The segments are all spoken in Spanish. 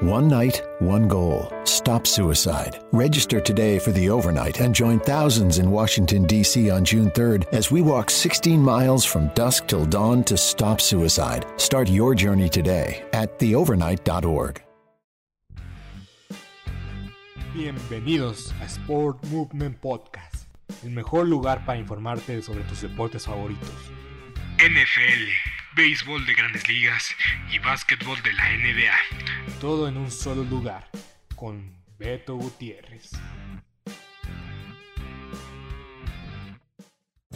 One night, one goal. Stop suicide. Register today for the overnight and join thousands in Washington, D.C. on June 3rd as we walk 16 miles from dusk till dawn to stop suicide. Start your journey today at theovernight.org. Bienvenidos a Sport Movement Podcast, el mejor lugar para informarte sobre tus deportes favoritos. NFL, béisbol de grandes ligas y básquetbol de la NBA. Todo en un solo lugar, con Beto Gutiérrez.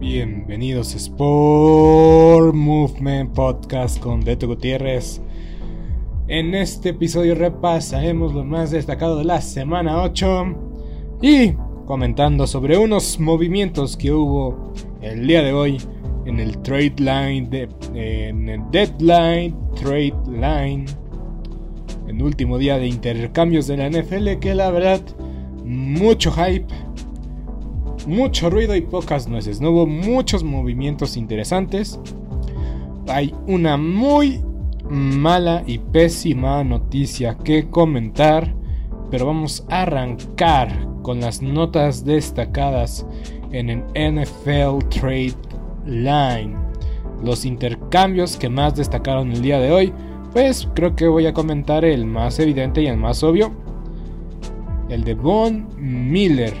Bienvenidos a Sport Movement Podcast con Beto Gutiérrez. En este episodio repasaremos lo más destacado de la semana 8 y comentando sobre unos movimientos que hubo el día de hoy en el trade line, de, en el deadline, trade line, en último día de intercambios de la NFL que la verdad mucho hype mucho ruido y pocas nueces. No hubo muchos movimientos interesantes. Hay una muy mala y pésima noticia que comentar. Pero vamos a arrancar con las notas destacadas en el NFL Trade Line. Los intercambios que más destacaron el día de hoy. Pues creo que voy a comentar el más evidente y el más obvio. El de Von Miller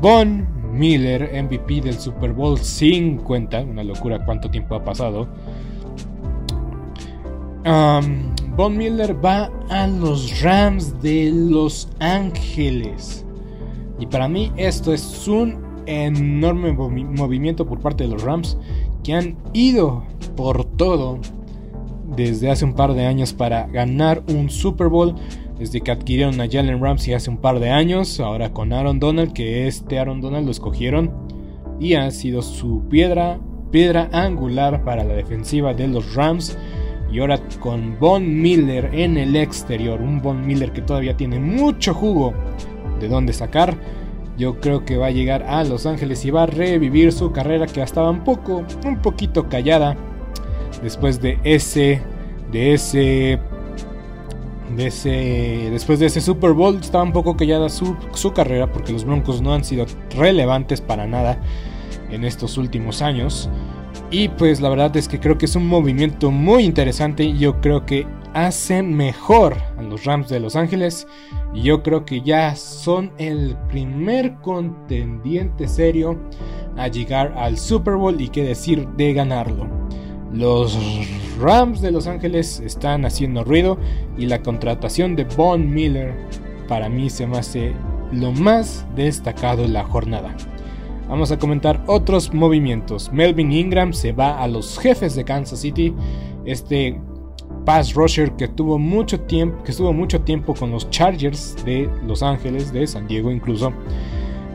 Von Miller, MVP del Super Bowl 50. Una locura cuánto tiempo ha pasado. Von Miller va a los Rams de Los Ángeles. Y para mí esto es un enorme movimiento por parte de los Rams que han ido por todo desde hace un par de años para ganar un Super Bowl desde que adquirieron a Jalen Ramsey hace un par de años, ahora con Aaron Donald, que este Aaron Donald lo escogieron y ha sido su piedra, piedra angular para la defensiva de los Rams. Y ahora con Von Miller en el exterior, un Von Miller que todavía tiene mucho jugo de dónde sacar. Yo creo que va a llegar a Los Ángeles y va a revivir su carrera que estaba un poco, un poquito callada después de ese, de ese después de ese Super Bowl estaba un poco callada su, carrera porque los Broncos no han sido relevantes para nada en estos últimos años. Y pues la verdad es que creo que es un movimiento muy interesante yo creo que hace mejor a los Rams de Los Ángeles. Y yo creo que ya son el primer contendiente serio a llegar al Super Bowl y qué decir de ganarlo. Los Rams de Los Ángeles están haciendo ruido y la contratación de Von Miller para mí se me hace lo más destacado en la jornada. Vamos a comentar otros movimientos. Melvin Ingram se va a los jefes de Kansas City. Este pass rusher que tuvo mucho tiempo, que estuvo mucho tiempo con los Chargers de Los Ángeles, de San Diego incluso.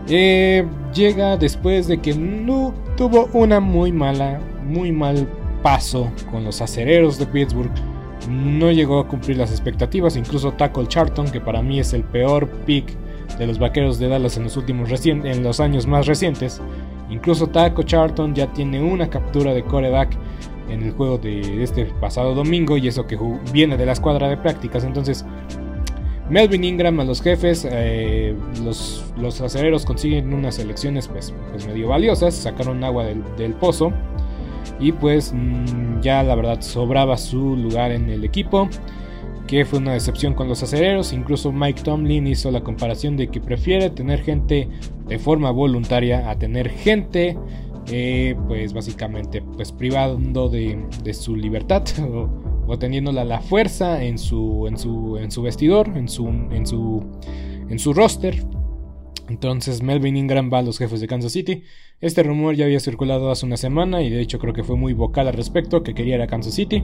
Eh, llega después de que no tuvo una muy mala, muy mal paso con los acereros de Pittsburgh. No llegó a cumplir las expectativas, incluso Tackle Charlton, que para mí es el peor pick de los vaqueros de Dallas en los últimos en los años más recientes. Incluso Taco Charlton ya tiene una captura de coreback en el juego de este pasado domingo y eso que viene de la escuadra de prácticas. Entonces, Melvin Ingram a los jefes, eh, los, los acereros consiguen unas elecciones pues, pues medio valiosas, sacaron agua del, pozo y pues mm, ya la verdad sobraba su lugar en el equipo que fue una decepción con los acereros. Incluso Mike Tomlin hizo la comparación de que prefiere tener gente de forma voluntaria a tener gente, eh, pues básicamente, pues privando de, su libertad o, teniéndola la fuerza en su, en su, en su vestidor, en su, en su, en su roster. Entonces Melvin Ingram va a los jefes de Kansas City. Este rumor ya había circulado hace una semana y de hecho creo que fue muy vocal al respecto, que quería ir a Kansas City.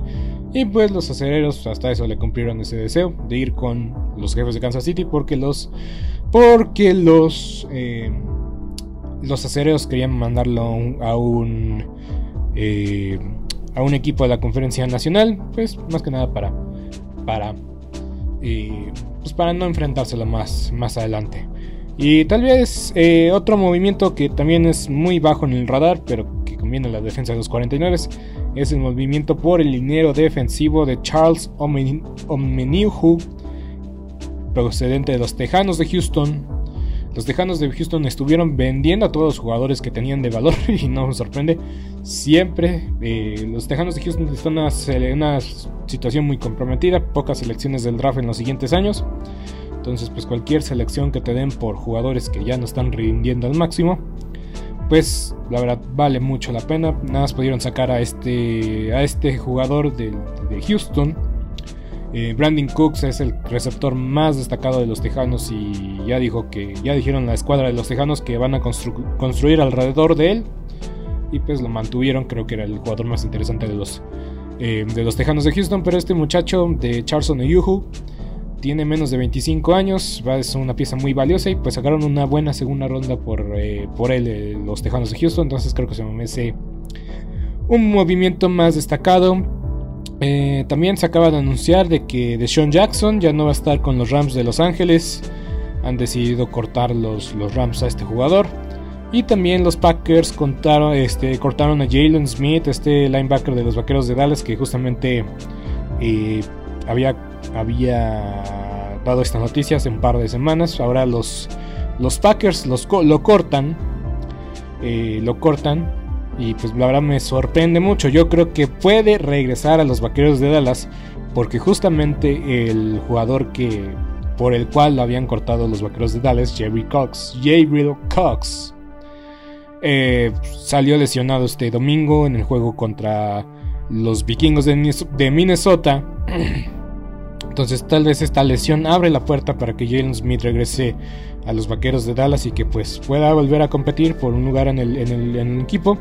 Y pues los acereros hasta eso le cumplieron ese deseo de ir con los jefes de Kansas City porque los... Porque los... Eh, los acereros querían mandarlo a un... Eh, a un equipo de la conferencia nacional, pues más que nada para... Para... Eh, pues para no enfrentárselo más, más adelante. Y tal vez eh, otro movimiento que también es muy bajo en el radar, pero que conviene a la defensa de los 49 es el movimiento por el dinero defensivo de Charles Omenihu, procedente de los Tejanos de Houston. Los Tejanos de Houston estuvieron vendiendo a todos los jugadores que tenían de valor y no me sorprende. Siempre eh, los Tejanos de Houston están en una situación muy comprometida, pocas selecciones del draft en los siguientes años. Entonces, pues cualquier selección que te den por jugadores que ya no están rindiendo al máximo, pues la verdad vale mucho la pena. Nada más pudieron sacar a este, a este jugador de, Houston. Eh, Brandon Cooks es el receptor más destacado de los Tejanos y ya dijo que ya dijeron la escuadra de los Tejanos que van a construir alrededor de él y pues lo mantuvieron. Creo que era el jugador más interesante de los eh, de los Tejanos de Houston, pero este muchacho de Charleston Yuhu tiene menos de 25 años, es una pieza muy valiosa y pues sacaron una buena segunda ronda por, eh, por él, eh, los Tejanos de Houston, entonces creo que se merece un movimiento más destacado. Eh, también se acaba de anunciar de que Deshaun Jackson ya no va a estar con los Rams de Los Ángeles, han decidido cortar los, los Rams a este jugador. Y también los Packers contaron, este, cortaron a Jalen Smith, este linebacker de los Vaqueros de Dallas, que justamente había había dado estas noticias en un par de semanas. Ahora los, los Packers los, lo cortan. Eh, lo cortan. Y pues la verdad me sorprende mucho. Yo creo que puede regresar a los Vaqueros de Dallas. Porque justamente el jugador que por el cual lo habían cortado los Vaqueros de Dallas, Jerry Cox, Jerry Cox, eh, salió lesionado este domingo en el juego contra los vikingos de Minnesota. Entonces tal vez esta lesión abre la puerta para que Jalen Smith regrese a los Vaqueros de Dallas y que pues pueda volver a competir por un lugar en el, equipo.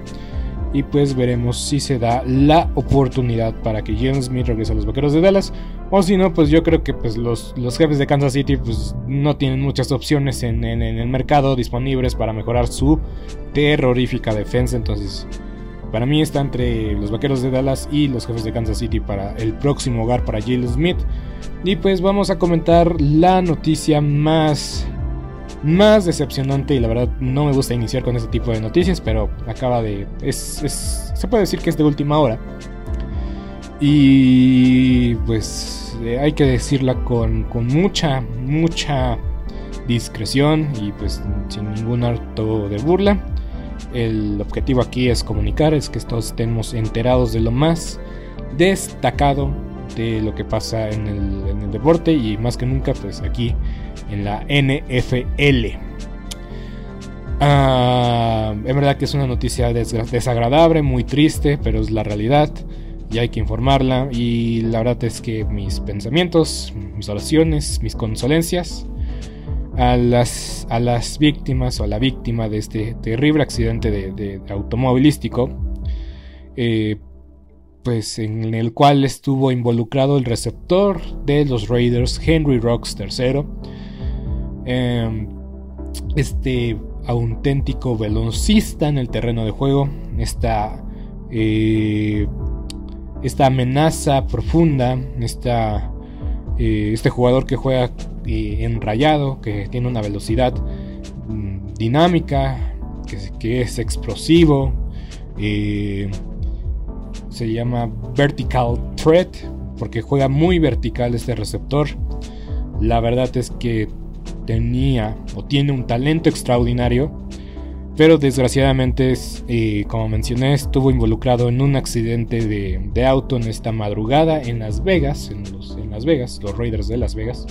Y pues veremos si se da la oportunidad para que Jalen Smith regrese a los Vaqueros de Dallas. O si no, pues yo creo que pues los, los jefes de Kansas City pues no tienen muchas opciones en, en el mercado disponibles para mejorar su terrorífica defensa. Entonces para mí está entre los Vaqueros de Dallas y los Jefes de Kansas City para el próximo hogar para Jalen Smith. Y pues vamos a comentar la noticia más más decepcionante y la verdad no me gusta iniciar con este tipo de noticias, pero acaba de se puede decir que es de última hora. Y pues eh, hay que decirla con, con mucha mucha discreción y pues sin ningún harto de burla. El objetivo aquí es comunicar, es que todos estemos enterados de lo más destacado lo que pasa en el, deporte y más que nunca pues aquí en la NFL. Ah, en verdad que es una noticia desagradable, muy triste, pero es la realidad y hay que informarla. Y la verdad es que mis pensamientos, mis oraciones, mis consolencias a las, a las víctimas o a la víctima de este terrible accidente de, automovilístico, eh, pues en el cual estuvo involucrado el receptor de los Raiders, Henry Rocks III. Em, este auténtico velocista en el terreno de juego, esta, eh, esta amenaza profunda, esta, eh, este jugador que juega eh, enrayado, que tiene una velocidad mm, dinámica, que, es explosivo, se llama Vertical Threat, porque juega muy vertical este receptor. La verdad es que tenía o tiene un talento extraordinario, pero desgraciadamente, eh, como mencioné, estuvo involucrado en un accidente de, auto en esta madrugada en Las Vegas, en, Las Vegas, los Raiders de Las Vegas.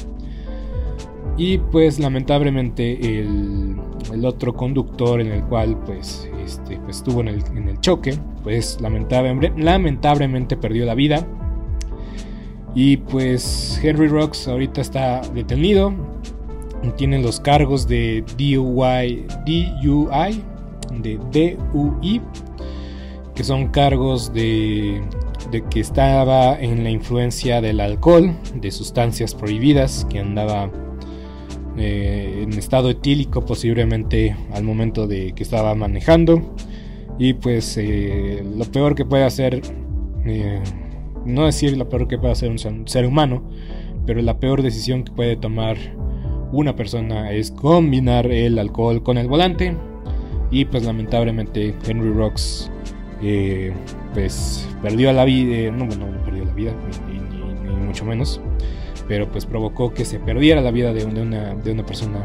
Y pues lamentablemente el, otro conductor en el cual pues, este, pues estuvo en el, el choque, pues lamentablemente, perdió la vida. Y pues Henry Rocks ahorita está detenido tienen los cargos de DUI, DUI, de DUI, que son cargos de que estaba en la influencia del alcohol, de sustancias prohibidas, que andaba eh, en estado etílico posiblemente al momento de que estaba manejando. Y pues eh, lo peor que puede hacer, eh, no decir lo peor que puede hacer un ser humano, pero la peor decisión que puede tomar una persona es combinar el alcohol con el volante. Y pues lamentablemente Henry Rocks pues perdió la vida, no, no, perdió la vida, ni, mucho menos, pero pues provocó que se perdiera la vida de, una, de una, persona.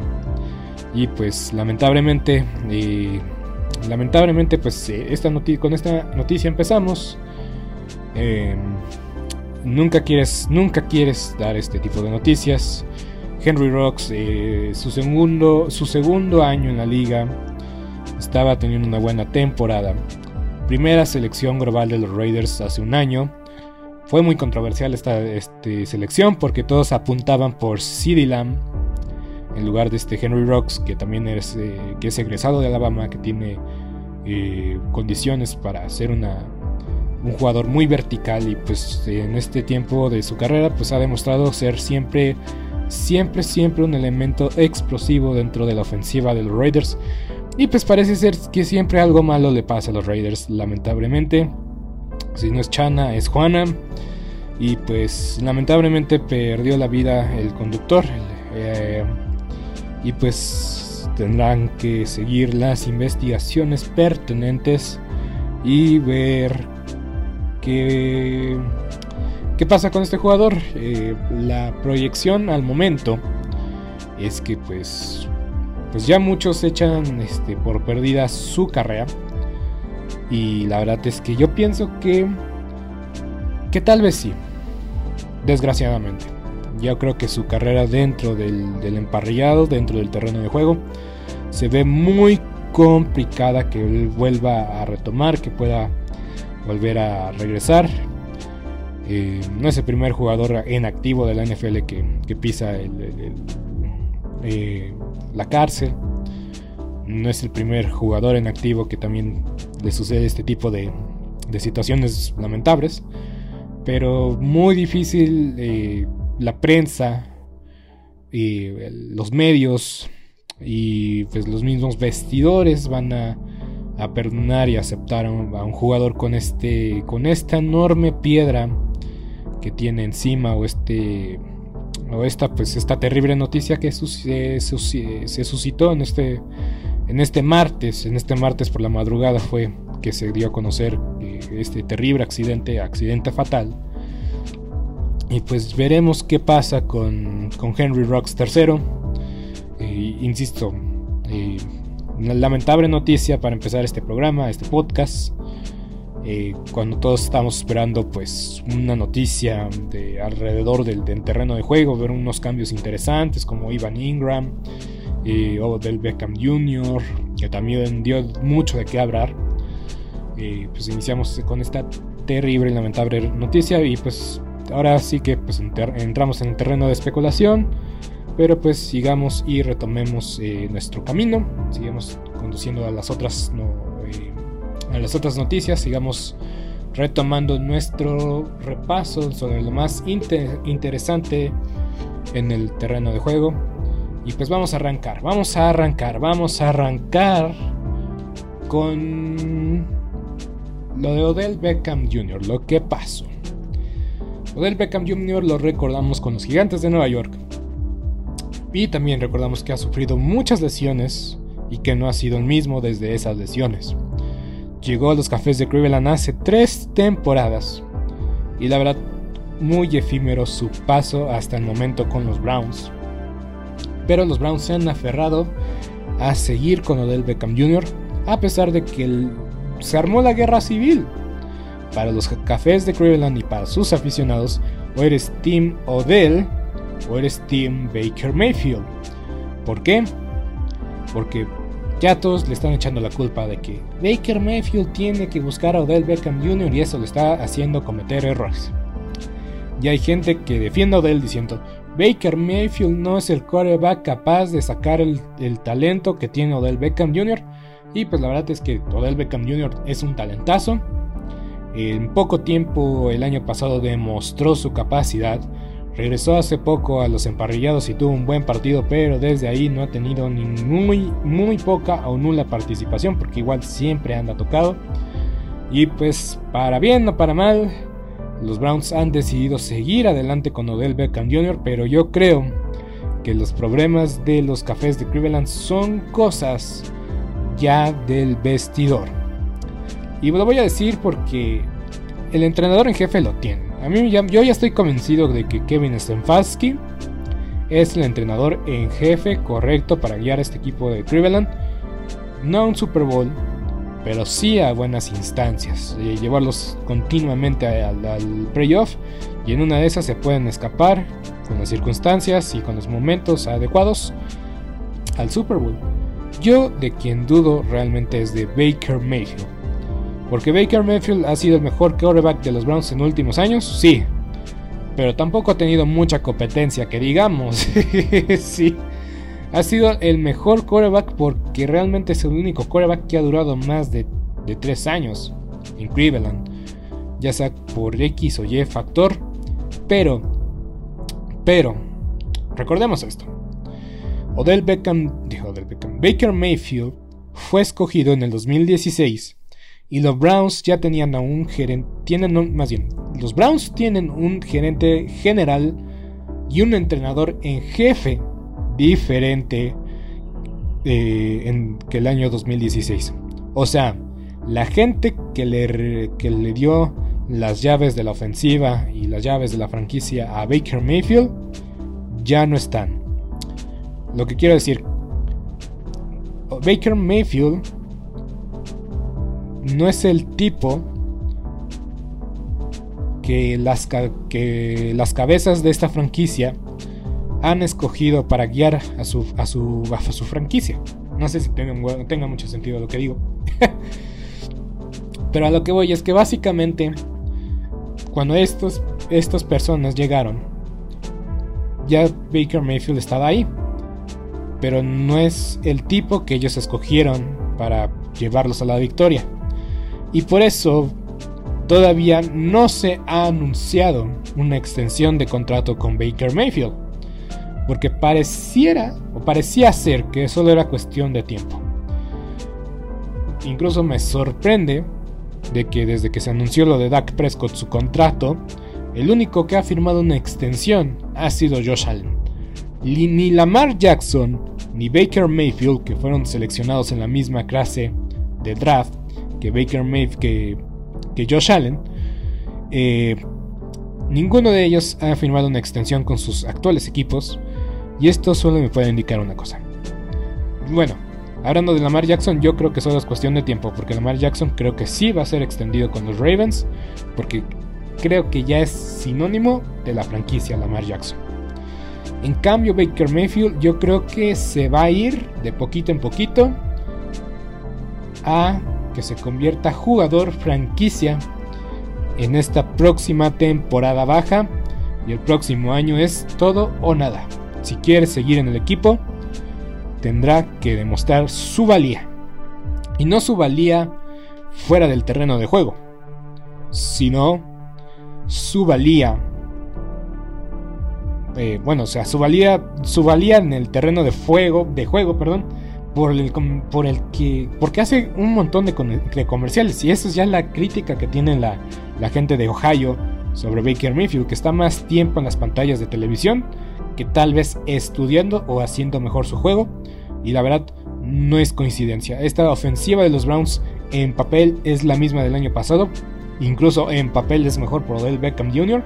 Y pues lamentablemente, eh, lamentablemente pues esta con esta noticia empezamos. nunca quieres, nunca quieres dar este tipo de noticias. Henry Rocks, eh, su, segundo, su segundo año en la liga, estaba teniendo una buena temporada. Primera selección global de los Raiders hace un año. Fue muy controversial esta este, selección porque todos apuntaban por CeeDee Lamb en lugar de este Henry Rocks, que también es, eh, egresado de Alabama, que tiene eh, condiciones para ser un jugador muy vertical y pues en este tiempo de su carrera pues ha demostrado ser siempre siempre, siempre un elemento explosivo dentro de la ofensiva de los Raiders. Y pues parece ser que siempre algo malo le pasa a los Raiders, lamentablemente. Si no es Chana, es Juana. Y pues lamentablemente perdió la vida el conductor. Eh, y pues tendrán que seguir las investigaciones pertinentes y ver qué ¿Qué pasa con este jugador? Eh, la proyección al momento es que pues, pues ya muchos echan este, por perdida su carrera. Y la verdad es que yo pienso que, que tal vez sí, desgraciadamente. Yo creo que su carrera dentro del, emparrillado, dentro del terreno de juego, se ve muy complicada que él vuelva a retomar, que pueda volver a regresar. Eh, no es el primer jugador en activo de la NFL que, pisa eh, la cárcel. No es el primer jugador en activo que también le sucede este tipo de, situaciones lamentables. Pero muy difícil eh, la prensa, y los medios y pues los mismos vestidores van a, perdonar y aceptar a un, jugador con, este, con esta enorme piedra que tiene encima o este o esta pues esta terrible noticia que se, suscitó en este en este martes en este martes por la madrugada fue que se dio a conocer eh, este terrible accidente accidente fatal. Y pues veremos qué pasa con, Henry Rocks III eh, insisto eh, una lamentable noticia para empezar este programa este podcast eh, cuando todos estamos esperando pues una noticia de alrededor del, terreno de juego, ver unos cambios interesantes como Ivan Ingram, eh, o del Beckham Jr., que también dio mucho de qué hablar. pues iniciamos con esta terrible y lamentable noticia y pues ahora sí que pues, entramos en el terreno de especulación, pero pues sigamos y retomemos eh, nuestro camino, sigamos conduciendo a las otras eh, a las otras noticias, sigamos retomando nuestro repaso sobre lo más interesante en el terreno de juego. Y pues vamos a arrancar, vamos a arrancar, vamos a arrancar con lo de Odell Beckham Jr., lo que pasó. Odell Beckham Jr. lo recordamos con los Gigantes de Nueva York. Y también recordamos que ha sufrido muchas lesiones y que no ha sido el mismo desde esas lesiones. Llegó a los Cafés de Cleveland hace tres temporadas y la verdad muy efímero su paso hasta el momento con los Browns. Pero los Browns se han aferrado a seguir con Odell Beckham Jr. a pesar de que se armó la guerra civil para los cafés de Cleveland y para sus aficionados, o eres Team Odell o eres Team Baker Mayfield. ¿Por qué? Porque ya todos le están echando la culpa de que Baker Mayfield tiene que buscar a Odell Beckham Jr. y eso le está haciendo cometer errores. Y hay gente que defiende a Odell diciendo, Baker Mayfield no es el quarterback capaz de sacar el, el talento que tiene Odell Beckham Jr. Y pues la verdad es que Odell Beckham Jr. es un talentazo en poco tiempo el año pasado demostró su capacidad. Regresó hace poco a los emparrillados y tuvo un buen partido, pero desde ahí no ha tenido ni muy, muy poca o nula participación, porque igual siempre anda tocado. Y pues, para bien o para mal, los Browns han decidido seguir adelante con Odell Beckham Jr., pero yo creo que los problemas de los cafés de Cleveland son cosas ya del vestidor. Y lo voy a decir porque el entrenador en jefe lo tiene. A mí yo ya estoy convencido de que Kevin Stefanski es el entrenador en jefe correcto para guiar a este equipo de Cleveland. No un Super Bowl, pero sí a buenas instancias. Llevarlos continuamente al, al playoff. Y en una de esas se pueden escapar con las circunstancias y con los momentos adecuados al Super Bowl. Yo de quien dudo realmente es de Baker Mayfield. Porque Baker Mayfield ha sido el mejor quarterback de los Browns en últimos años, sí. Pero tampoco ha tenido mucha competencia, que digamos. sí. Ha sido el mejor quarterback porque realmente es el único quarterback que ha durado más de, de 3 años en Cleveland. Ya sea por X o Y factor. Pero, pero, recordemos esto. Odell Beckham, dijo Odell Beckham, Baker Mayfield fue escogido en el 2016 y los Browns ya tenían a un gerente, tienen más bien, los Browns tienen un gerente general y un entrenador en jefe diferente eh, en, que el año 2016. O sea, la gente que le, que le dio las llaves de la ofensiva y las llaves de la franquicia a Baker Mayfield ya no están. Lo que quiero decir, Baker Mayfield no es el tipo que las, que las cabezas de esta franquicia han escogido para guiar a su, a su, a su franquicia. No sé si tenga, mucho sentido lo que digo. Pero a lo que voy es que básicamente cuando estos, estas personas llegaron, ya Baker Mayfield estaba ahí. Pero no es el tipo que ellos escogieron para llevarlos a la victoria. Y por eso todavía no se ha anunciado una extensión de contrato con Baker Mayfield. Porque pareciera o parecía ser que solo era cuestión de tiempo. Incluso me sorprende de que desde que se anunció lo de Dak Prescott su contrato, el único que ha firmado una extensión ha sido Josh Allen. Ni Lamar Jackson ni Baker Mayfield, que fueron seleccionados en la misma clase de draft, que Baker Mayfield, que, Josh Allen, eh, ninguno de ellos ha firmado una extensión con sus actuales equipos y esto solo me puede indicar una cosa. Bueno, hablando de Lamar Jackson, yo creo que solo es cuestión de tiempo, porque Lamar Jackson creo que sí va a ser extendido con los Ravens, porque creo que ya es sinónimo de la franquicia Lamar Jackson. En cambio, Baker Mayfield yo creo que se va a ir de poquito en poquito a que se convierta jugador franquicia en esta próxima temporada baja y el próximo año es todo o nada. Si quiere seguir en el equipo, tendrá que demostrar su valía. Y no su valía fuera del terreno de juego, sino su valía. Eh, bueno, o sea, su valía, su valía en el terreno de fuego, de juego, perdón, por el, por el que, porque hace un montón de, comerciales y eso es ya la crítica que tiene la, la gente de Ohio sobre Baker Mayfield, que está más tiempo en las pantallas de televisión que tal vez estudiando o haciendo mejor su juego. Y la verdad, no es coincidencia. Esta ofensiva de los Browns en papel es la misma del año pasado. Incluso en papel es mejor por Odell Beckham Jr.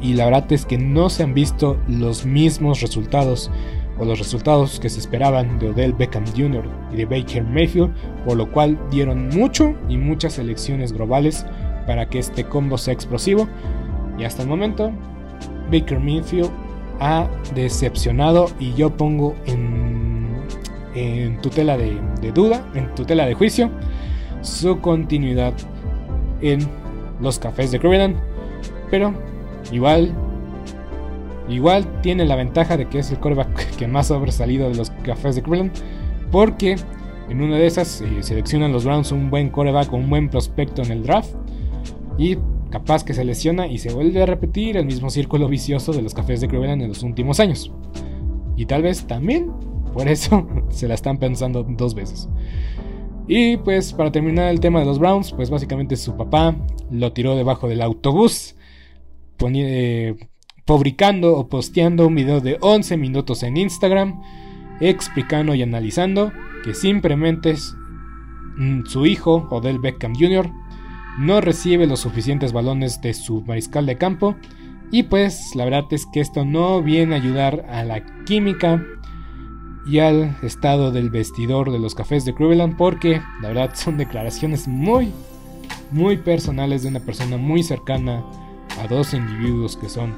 Y la verdad es que no se han visto los mismos resultados o los resultados que se esperaban de Odell Beckham Jr. y de Baker Mayfield, por lo cual dieron mucho y muchas elecciones globales para que este combo sea explosivo. Y hasta el momento, Baker Mayfield ha decepcionado y yo pongo en, tutela de, duda, en tutela de juicio, su continuidad en los cafés de Cleveland. Pero igual, igual tiene la ventaja de que es el coreback que más ha sobresalido de los cafés de Cleveland. Porque en una de esas eh, seleccionan los Browns un buen coreback un buen prospecto en el draft. Y capaz que se lesiona y se vuelve a repetir el mismo círculo vicioso de los cafés de Cleveland en los últimos años. Y tal vez también por eso se la están pensando dos veces. Y pues para terminar el tema de los Browns, pues básicamente su papá lo tiró debajo del autobús, eh, publicando o posteando un video de 11 minutos en Instagram, explicando y analizando que simplemente mm, su hijo, Odell Beckham Jr., no recibe los suficientes balones de su mariscal de campo y pues la verdad es que esto no viene a ayudar a la química y al estado del vestidor de los cafés de Cleveland porque la verdad son declaraciones muy muy personales de una persona muy cercana a dos individuos que son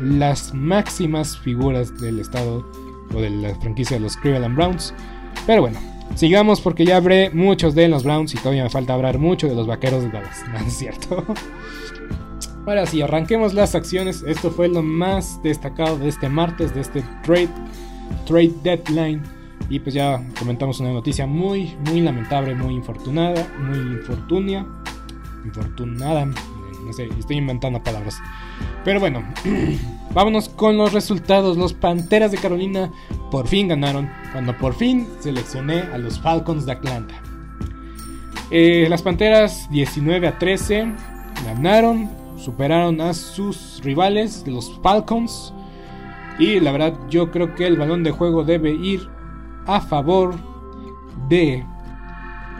las máximas figuras del estado o de la franquicia de los Cleveland Browns. Pero bueno, Sigamos porque ya habré muchos de los Browns y todavía me falta hablar mucho de los vaqueros de Dallas. No es cierto. Ahora sí, arranquemos las acciones. Esto fue lo más destacado de este martes, de este trade, trade deadline. Y pues ya comentamos una noticia muy, muy lamentable, muy infortunada, muy infortunia. Infortunada, no sé, estoy inventando palabras. Pero bueno, vámonos con los resultados. Los Panteras de Carolina por fin ganaron cuando por fin seleccioné a los Falcons de Atlanta. Eh, las Panteras 19 a 13 ganaron, superaron a sus rivales, los Falcons. Y la verdad yo creo que el balón de juego debe ir a favor de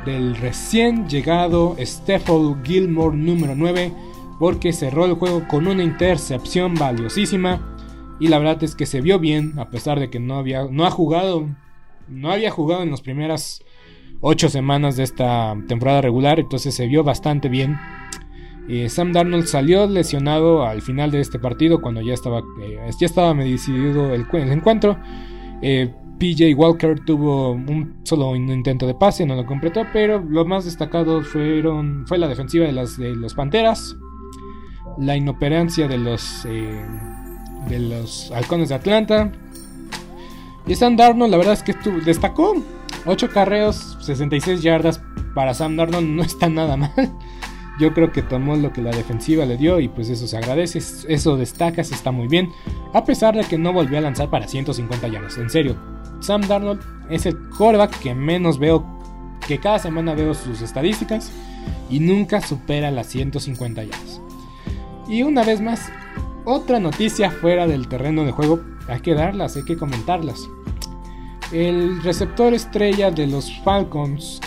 del recién llegado Stephon Gilmore número 9 porque cerró el juego con una intercepción valiosísima y la verdad es que se vio bien a pesar de que no había no ha jugado no había jugado en las primeras 8 semanas de esta temporada regular, entonces se vio bastante bien. Eh, Sam Darnold salió lesionado al final de este partido cuando ya estaba eh, ya estaba decidido el, encuentro. Eh, PJ Walker tuvo un solo intento de pase, no lo completó, pero lo más destacado fueron, fue la defensiva de, las, de los Panteras la inoperancia de los, eh, de los halcones de Atlanta. Y Sam Darnold, la verdad es que destacó 8 carreos, 66 yardas. Para Sam Darnold no está nada mal. Yo creo que tomó lo que la defensiva le dio y pues eso se agradece, eso destaca, se está muy bien. A pesar de que no volvió a lanzar para 150 yardas. En serio, Sam Darnold es el quarterback que menos veo, que cada semana veo sus estadísticas y nunca supera las 150 yardas. Y una vez más, otra noticia fuera del terreno de juego, hay que darlas, hay que comentarlas. El receptor estrella de los Falcons,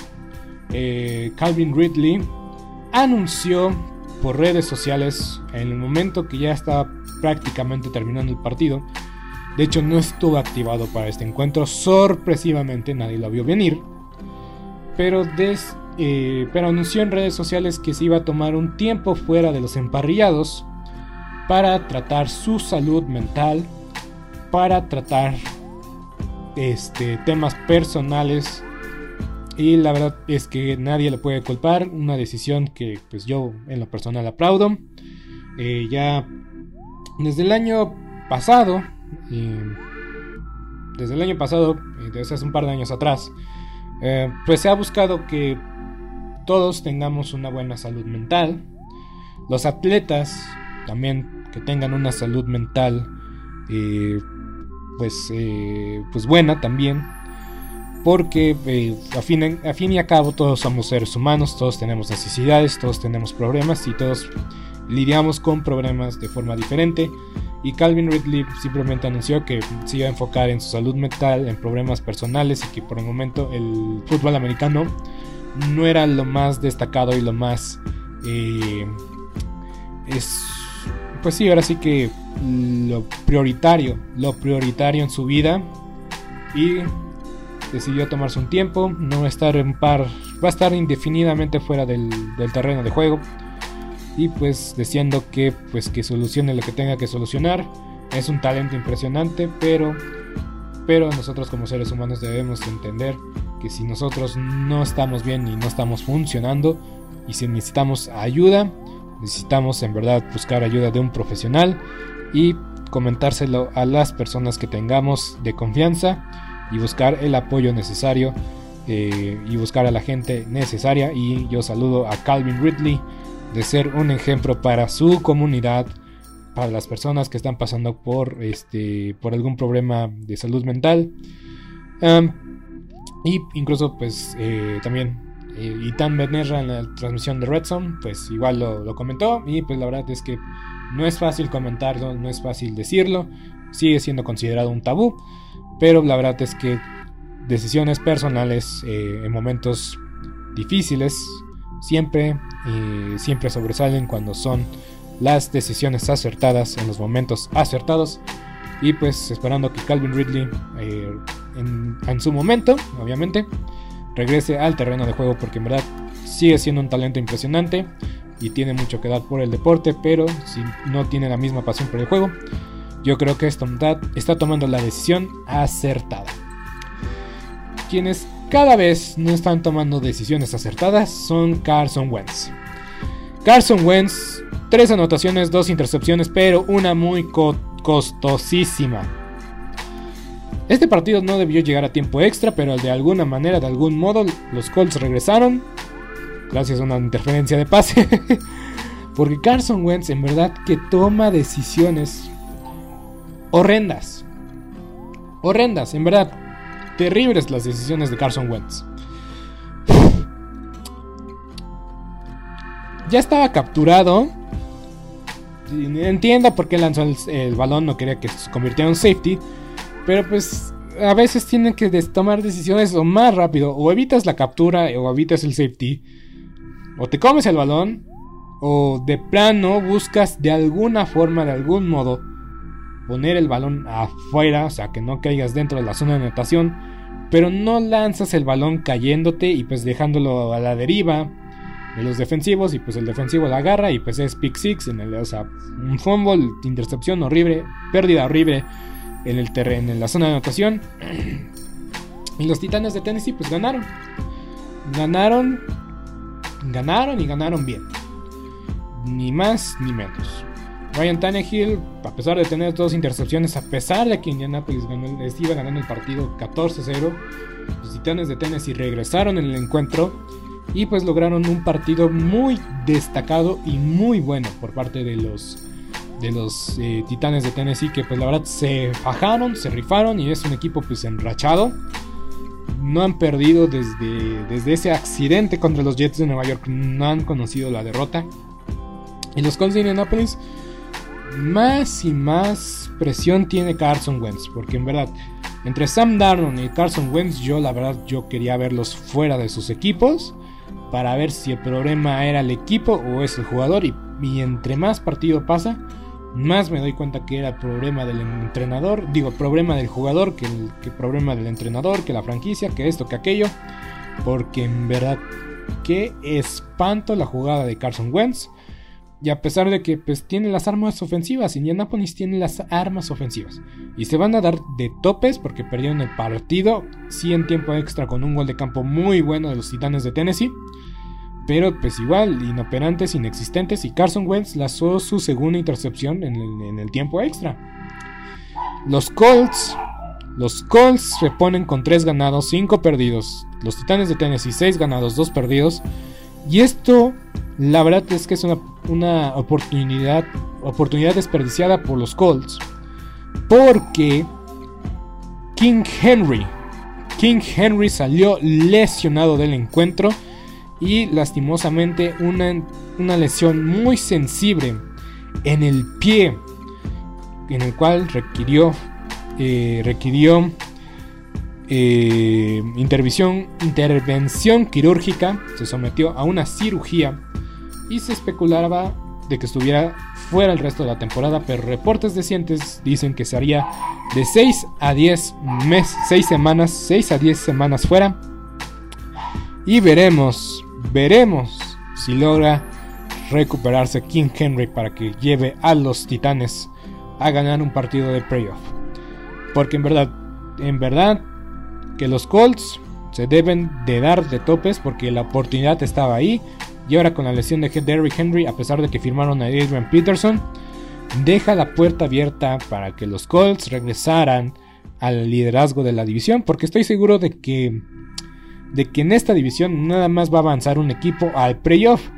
eh, Calvin Ridley, anunció por redes sociales en el momento que ya estaba prácticamente terminando el partido. De hecho, no estuvo activado para este encuentro. Sorpresivamente, nadie lo vio venir. Pero des, eh, pero anunció en redes sociales que se iba a tomar un tiempo fuera de los emparrillados para tratar su salud mental, para tratar este, temas personales y la verdad es que nadie le puede culpar. Una decisión que pues yo en lo personal aplaudo. Eh, ya desde el año pasado, desde el año pasado, desde hace un par de años atrás, eh, pues se ha buscado que todos tengamos una buena salud mental. Los atletas también que tengan una salud mental eh, pues, pues buena también porque eh, a, fin, a, fin, y a cabo todos somos seres humanos, todos tenemos necesidades, todos tenemos problemas y todos lidiamos con problemas de forma diferente. Y Calvin Ridley simplemente anunció que se iba a enfocar en su salud mental, en problemas personales y que por el momento el fútbol americano no era lo más destacado y lo más... Eh, es, pues sí, ahora sí que lo prioritario, lo prioritario en su vida. Y decidió tomarse un tiempo, no estar en par, va a estar indefinidamente fuera del, terreno de juego y pues diciendo que pues que solucione lo que tenga que solucionar. Es un talento impresionante, pero pero nosotros como seres humanos debemos entender que si nosotros no estamos bien y no estamos funcionando y si necesitamos ayuda, necesitamos en verdad buscar ayuda de un profesional y comentárselo a las personas que tengamos de confianza y buscar el apoyo necesario eh, y buscar a la gente necesaria. Y yo saludo a Calvin Ridley de ser un ejemplo para su comunidad, para las personas que están pasando por, este, por algún problema de salud mental. Y incluso pues eh, también eh, Itan Benerra en la transmisión de Red pues igual lo, lo, comentó. Y pues la verdad es que no es fácil comentarlo, no es fácil decirlo, sigue siendo considerado un tabú, pero la verdad es que decisiones personales eh, en momentos difíciles siempre, eh, siempre sobresalen cuando son las decisiones acertadas en los momentos acertados. Y pues esperando que Calvin Ridley eh, en, su momento, obviamente, regrese al terreno de juego porque en verdad sigue siendo un talento impresionante y tiene mucho que dar por el deporte, pero si no tiene la misma pasión por el juego, yo creo que Stomtad está tomando la decisión acertada. Quienes cada vez no están tomando decisiones acertadas son Carson Wentz. Carson Wentz, tres anotaciones, dos intercepciones, pero una muy costosísima. Este partido no debió llegar a tiempo extra, pero de alguna manera, de algún modo, los Colts regresaron. Gracias a una interferencia de pase. Porque Carson Wentz en verdad que toma decisiones horrendas. Horrendas, en verdad. Terribles las decisiones de Carson Wentz. Ya estaba capturado. Entiendo por qué lanzó el, balón, no quería que se convirtiera en safety. Pero pues a veces tienen que tomar decisiones o más rápido. O evitas la captura o evitas el safety. O te comes el balón. O de plano buscas de alguna forma, de algún modo, poner el balón afuera, o sea, que no caigas dentro de la zona de anotación, pero no lanzas el balón cayéndote y pues dejándolo a la deriva de los defensivos y pues el defensivo la agarra y pues es pick six en el, o sea, un fumble, intercepción horrible, pérdida horrible en el terreno, en la zona de anotación. Y los Titanes de Tennessee pues ganaron. Ganaron, ganaron y ganaron bien. Ni más ni menos. Ryan Tannehill, a pesar de tener dos intercepciones, a pesar de que Indianapolis iba ganando el partido 14-0, los Titanes de Tennessee regresaron en el encuentro y pues lograron un partido muy destacado y muy bueno por parte de los de los eh, Titanes de Tennessee que pues la verdad se fajaron, se rifaron y es un equipo pues enrachado. No han perdido desde, desde ese accidente contra los Jets de Nueva York, no han conocido la derrota. Y los Colts de Indianapolis más y más presión tiene Carson Wentz. Porque en verdad, entre Sam Darnold y Carson Wentz, yo la verdad yo quería verlos fuera de sus equipos. Para ver si el problema era el equipo o es el jugador. Y, entre más partido pasa, más me doy cuenta que era problema del entrenador. Digo, problema del jugador que el que problema del entrenador, que la franquicia, que esto, que aquello. Porque en verdad, qué espanto la jugada de Carson Wentz. Y a pesar de que pues tiene las armas ofensivas, Indianapolis tiene las armas ofensivas. Y se van a dar de topes porque perdieron el partido. Sí en tiempo extra con un gol de campo muy bueno de los Titanes de Tennessee. Pero pues igual, inoperantes, inexistentes. Y Carson Wentz lanzó su segunda intercepción en el, tiempo extra. Los Colts. Los Colts se ponen con 3 ganados, 5 perdidos. Los Titanes de Tennessee 6 ganados, 2 perdidos. Y esto, la verdad es que es una, una oportunidad, oportunidad desperdiciada por los Colts. Porque King Henry, King Henry salió lesionado del encuentro y lastimosamente una, una lesión muy sensible en el pie, en el cual requirió, eh, requirió eh, intervención, intervención quirúrgica, se sometió a una cirugía y se especulaba de que estuviera fuera el resto de la temporada, pero reportes recientes dicen que sería de 6 a 10 meses, 6 semanas, 6 a 10 semanas fuera. Y veremos, veremos si logra recuperarse King Henry para que lleve a los Titanes a ganar un partido de playoff. Porque en verdad, en verdad, que los Colts se deben de dar de topes porque la oportunidad estaba ahí. Y ahora con la lesión de Derrick Henry, a pesar de que firmaron a Adrian Peterson, deja la puerta abierta para que los Colts regresaran al liderazgo de la división. Porque estoy seguro de que, de que en esta división nada más va a avanzar un equipo al playoff.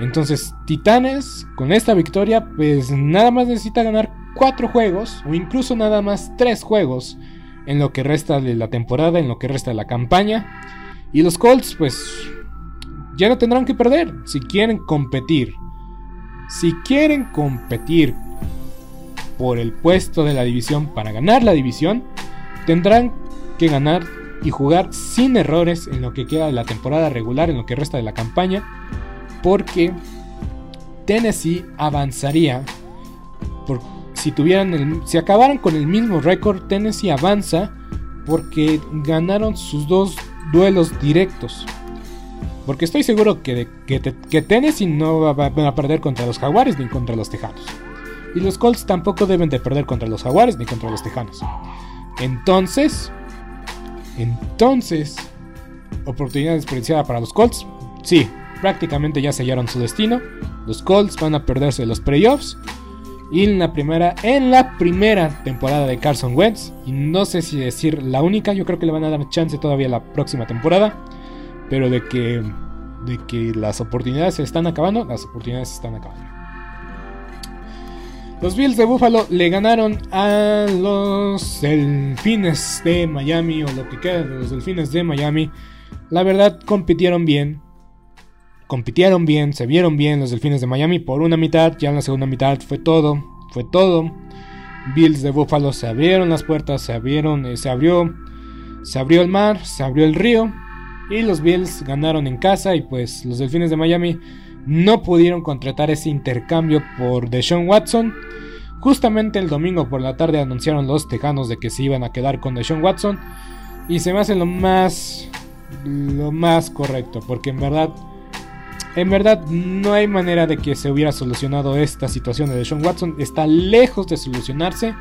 Entonces, Titanes, con esta victoria, pues nada más necesita ganar 4 juegos, o incluso nada más 3 juegos, en lo que resta de la temporada, en lo que resta de la campaña. Y los Colts, pues, ya no tendrán que perder si quieren competir. Si quieren competir por el puesto de la división para ganar la división, tendrán que ganar y jugar sin errores en lo que queda de la temporada regular, en lo que resta de la campaña, porque Tennessee avanzaría por, si tuvieran el, si acabaran con el mismo récord, Tennessee avanza porque ganaron sus dos duelos directos. Porque estoy seguro que, que, que Tennessee no va, a perder contra los Jaguares ni contra los Tejanos. Y los Colts tampoco deben de perder contra los Jaguares ni contra los Tejanos. Entonces, entonces, oportunidad desperdiciada para los Colts. Sí, prácticamente ya sellaron su destino. Los Colts van a perderse los playoffs. Y en la primera, en la primera temporada de Carson Wentz, y no sé si decir la única, yo creo que le van a dar chance todavía la próxima temporada, pero de que, de que las oportunidades se están acabando, las oportunidades se están acabando. Los Bills de Buffalo le ganaron a los Delfines de Miami, o lo que queda de los Delfines de Miami. La verdad, compitieron bien compitieron bien, se vieron bien los Delfines de Miami por una mitad, ya en la segunda mitad fue todo, fue todo. Bills de Buffalo se abrieron las puertas, se abrieron, eh, se abrió, se abrió el mar, se abrió el río y los Bills ganaron en casa y pues los Delfines de Miami no pudieron contratar ese intercambio por Deshaun Watson. Justamente el domingo por la tarde anunciaron los Tejanos de que se iban a quedar con Deshaun Watson y se me hace lo más lo más correcto porque en verdad en verdad, no hay manera de que se hubiera solucionado esta situación de Sean Watson. Está lejos de solucionarse.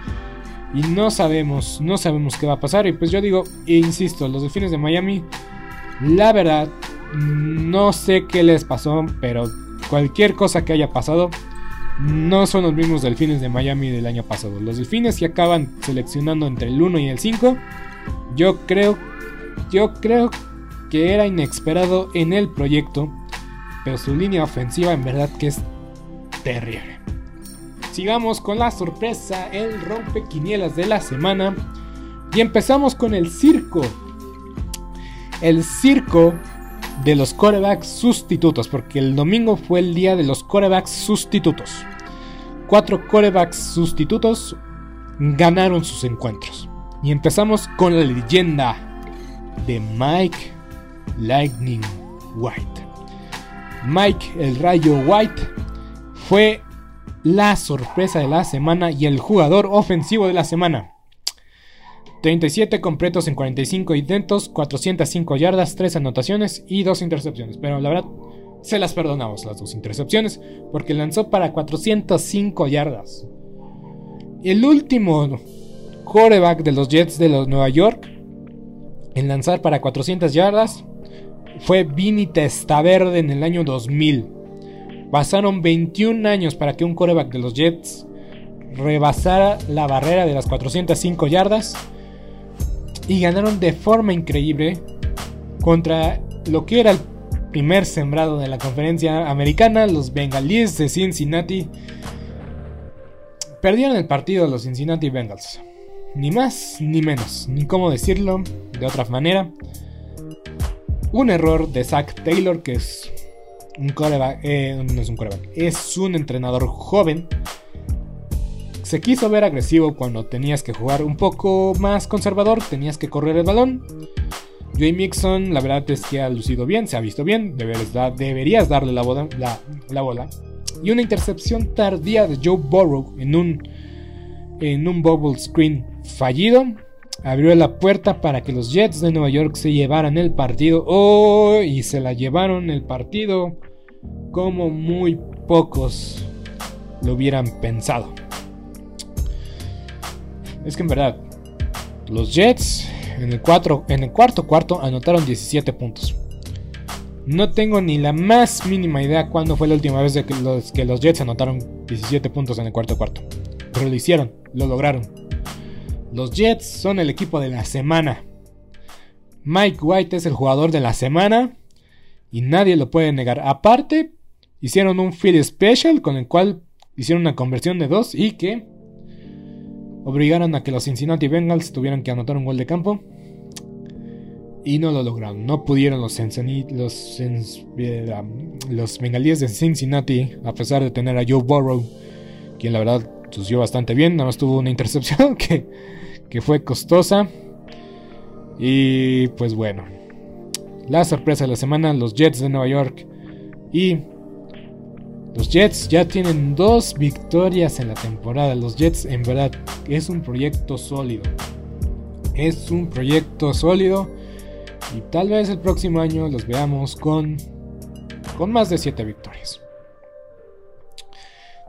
Y no sabemos, no sabemos qué va a pasar. Y pues yo digo, e insisto, los delfines de Miami, la verdad, no sé qué les pasó, pero cualquier cosa que haya pasado, no son los mismos delfines de Miami del año pasado. Los delfines que acaban seleccionando entre el 1 y el 5, yo creo, yo creo que era inesperado en el proyecto pero su línea ofensiva en verdad que es terrible. Sigamos con la sorpresa, el rompequinielas de la semana. Y empezamos con el circo. El circo de los corebacks sustitutos, porque el domingo fue el día de los corebacks sustitutos. Cuatro corebacks sustitutos ganaron sus encuentros. Y empezamos con la leyenda de Mike Lightning White. Mike el Rayo White fue la sorpresa de la semana y el jugador ofensivo de la semana. 37 completos en 45 intentos, 405 yardas, 3 anotaciones y 2 intercepciones. Pero la verdad, se las perdonamos las dos intercepciones porque lanzó para 405 yardas. El último quarterback de los Jets de los Nueva York en lanzar para 400 yardas fue Vinny Testaverde en el año 2000. Pasaron 21 años para que un quarterback de los Jets rebasara la barrera de las 405 yardas y ganaron de forma increíble contra lo que era el primer sembrado de la conferencia americana, los Bengalíes de Cincinnati. Perdieron el partido los Cincinnati Bengals. Ni más ni menos, ni cómo decirlo de otra manera. Un error de Zach Taylor, que es un coreback, eh, no es un coreback, es un entrenador joven. Se quiso ver agresivo cuando tenías que jugar un poco más conservador, tenías que correr el balón. Joey Mixon, la verdad es que ha lucido bien, se ha visto bien, deberías darle la bola, la, bola. Y una intercepción tardía de Joe Burrow en un, en un bubble screen fallido abrió la puerta para que los Jets de Nueva York se llevaran el partido. Oh, y se la llevaron el partido como muy pocos lo hubieran pensado. Es que en verdad, los Jets en el, en el cuarto cuarto anotaron 17 puntos. No tengo ni la más mínima idea cuándo fue la última vez que, los, que los Jets anotaron 17 puntos en el cuarto cuarto. Pero lo hicieron, lo lograron. Los Jets son el equipo de la semana. Mike White es el jugador de la semana y nadie lo puede negar. Aparte, hicieron un field special con el cual hicieron una conversión de dos y que obligaron a que los Cincinnati Bengals tuvieran que anotar un gol de campo. Y no lo lograron. No pudieron los, eh, los bengalíes de Cincinnati, a pesar de tener a Joe Burrow, quien la verdad lució bastante bien. Nada más tuvo una intercepción que, que fue costosa. Y pues bueno. La sorpresa de la semana, los Jets de Nueva York y los Jets ya tienen dos victorias en la temporada. Los Jets en verdad es un proyecto sólido. Es un proyecto sólido. Y tal vez el próximo año los veamos con, con más de 7 victorias.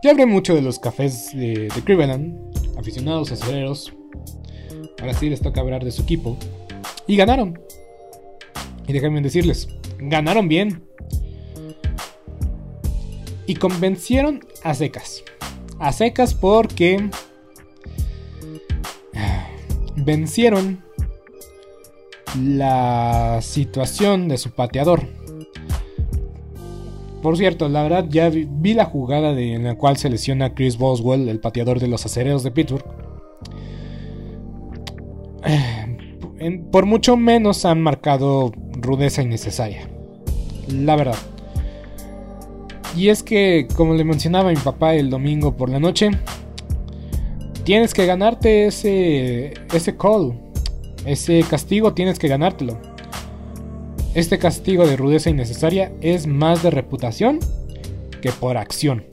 Ya hablé mucho de los cafés de, de Cleveland, aficionados aceleros. Ahora sí les toca hablar de su equipo. Y ganaron. Y déjenme decirles, ganaron bien y convencieron a secas. A secas porque vencieron la situación de su pateador. Por cierto, la verdad ya vi, la jugada de, en la cual se lesiona Chris Boswell, el pateador de los acereros de Pittsburgh. por mucho menos han marcado rudeza innecesaria. La verdad. Y es que, como le mencionaba mi papá el domingo por la noche, tienes que ganarte ese, ese call, ese castigo, tienes que ganártelo. Este castigo de rudeza innecesaria es más de reputación que por acción.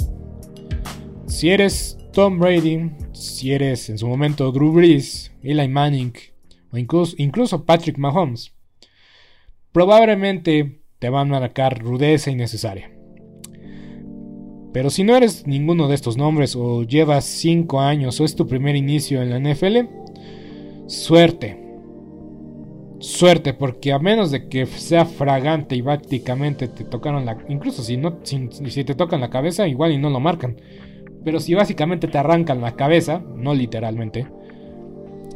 Si eres Tom Brady, si eres en su momento Drew Brees, Eli Manning o incluso, incluso Patrick Mahomes, probablemente te van a marcar rudeza innecesaria. Pero si no eres ninguno de estos nombres o llevas 5 años o es tu primer inicio en la NFL, suerte. Suerte, porque a menos de que sea fragante y prácticamente te tocaron la... Incluso si, no, si, te tocan la cabeza, igual y no lo marcan. Pero si básicamente te arrancan la cabeza, no literalmente,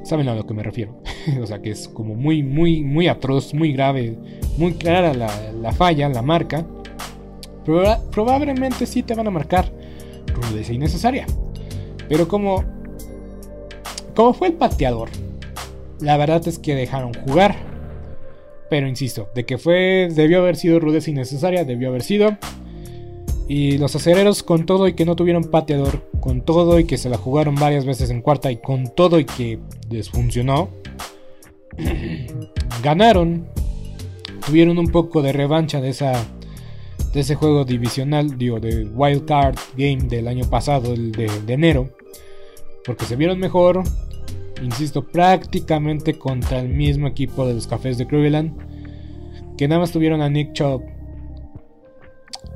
saben a lo que me refiero. o sea que es como muy, muy, muy atroz, muy grave, muy clara la, la falla, la marca probablemente sí te van a marcar rudeza innecesaria. Pero como, como fue el pateador, la verdad es que dejaron jugar. Pero insisto, de que fue, debió haber sido rudeza innecesaria, debió haber sido. Y los acereros con todo y que no tuvieron pateador, con todo y que se la jugaron varias veces en cuarta y con todo y que desfuncionó, ganaron, tuvieron un poco de revancha de esa de ese juego divisional, digo, de Wild Card Game del año pasado, el de, enero, porque se vieron mejor, insisto, prácticamente contra el mismo equipo de los Cafés de Cleveland, que nada más tuvieron a Nick Chubb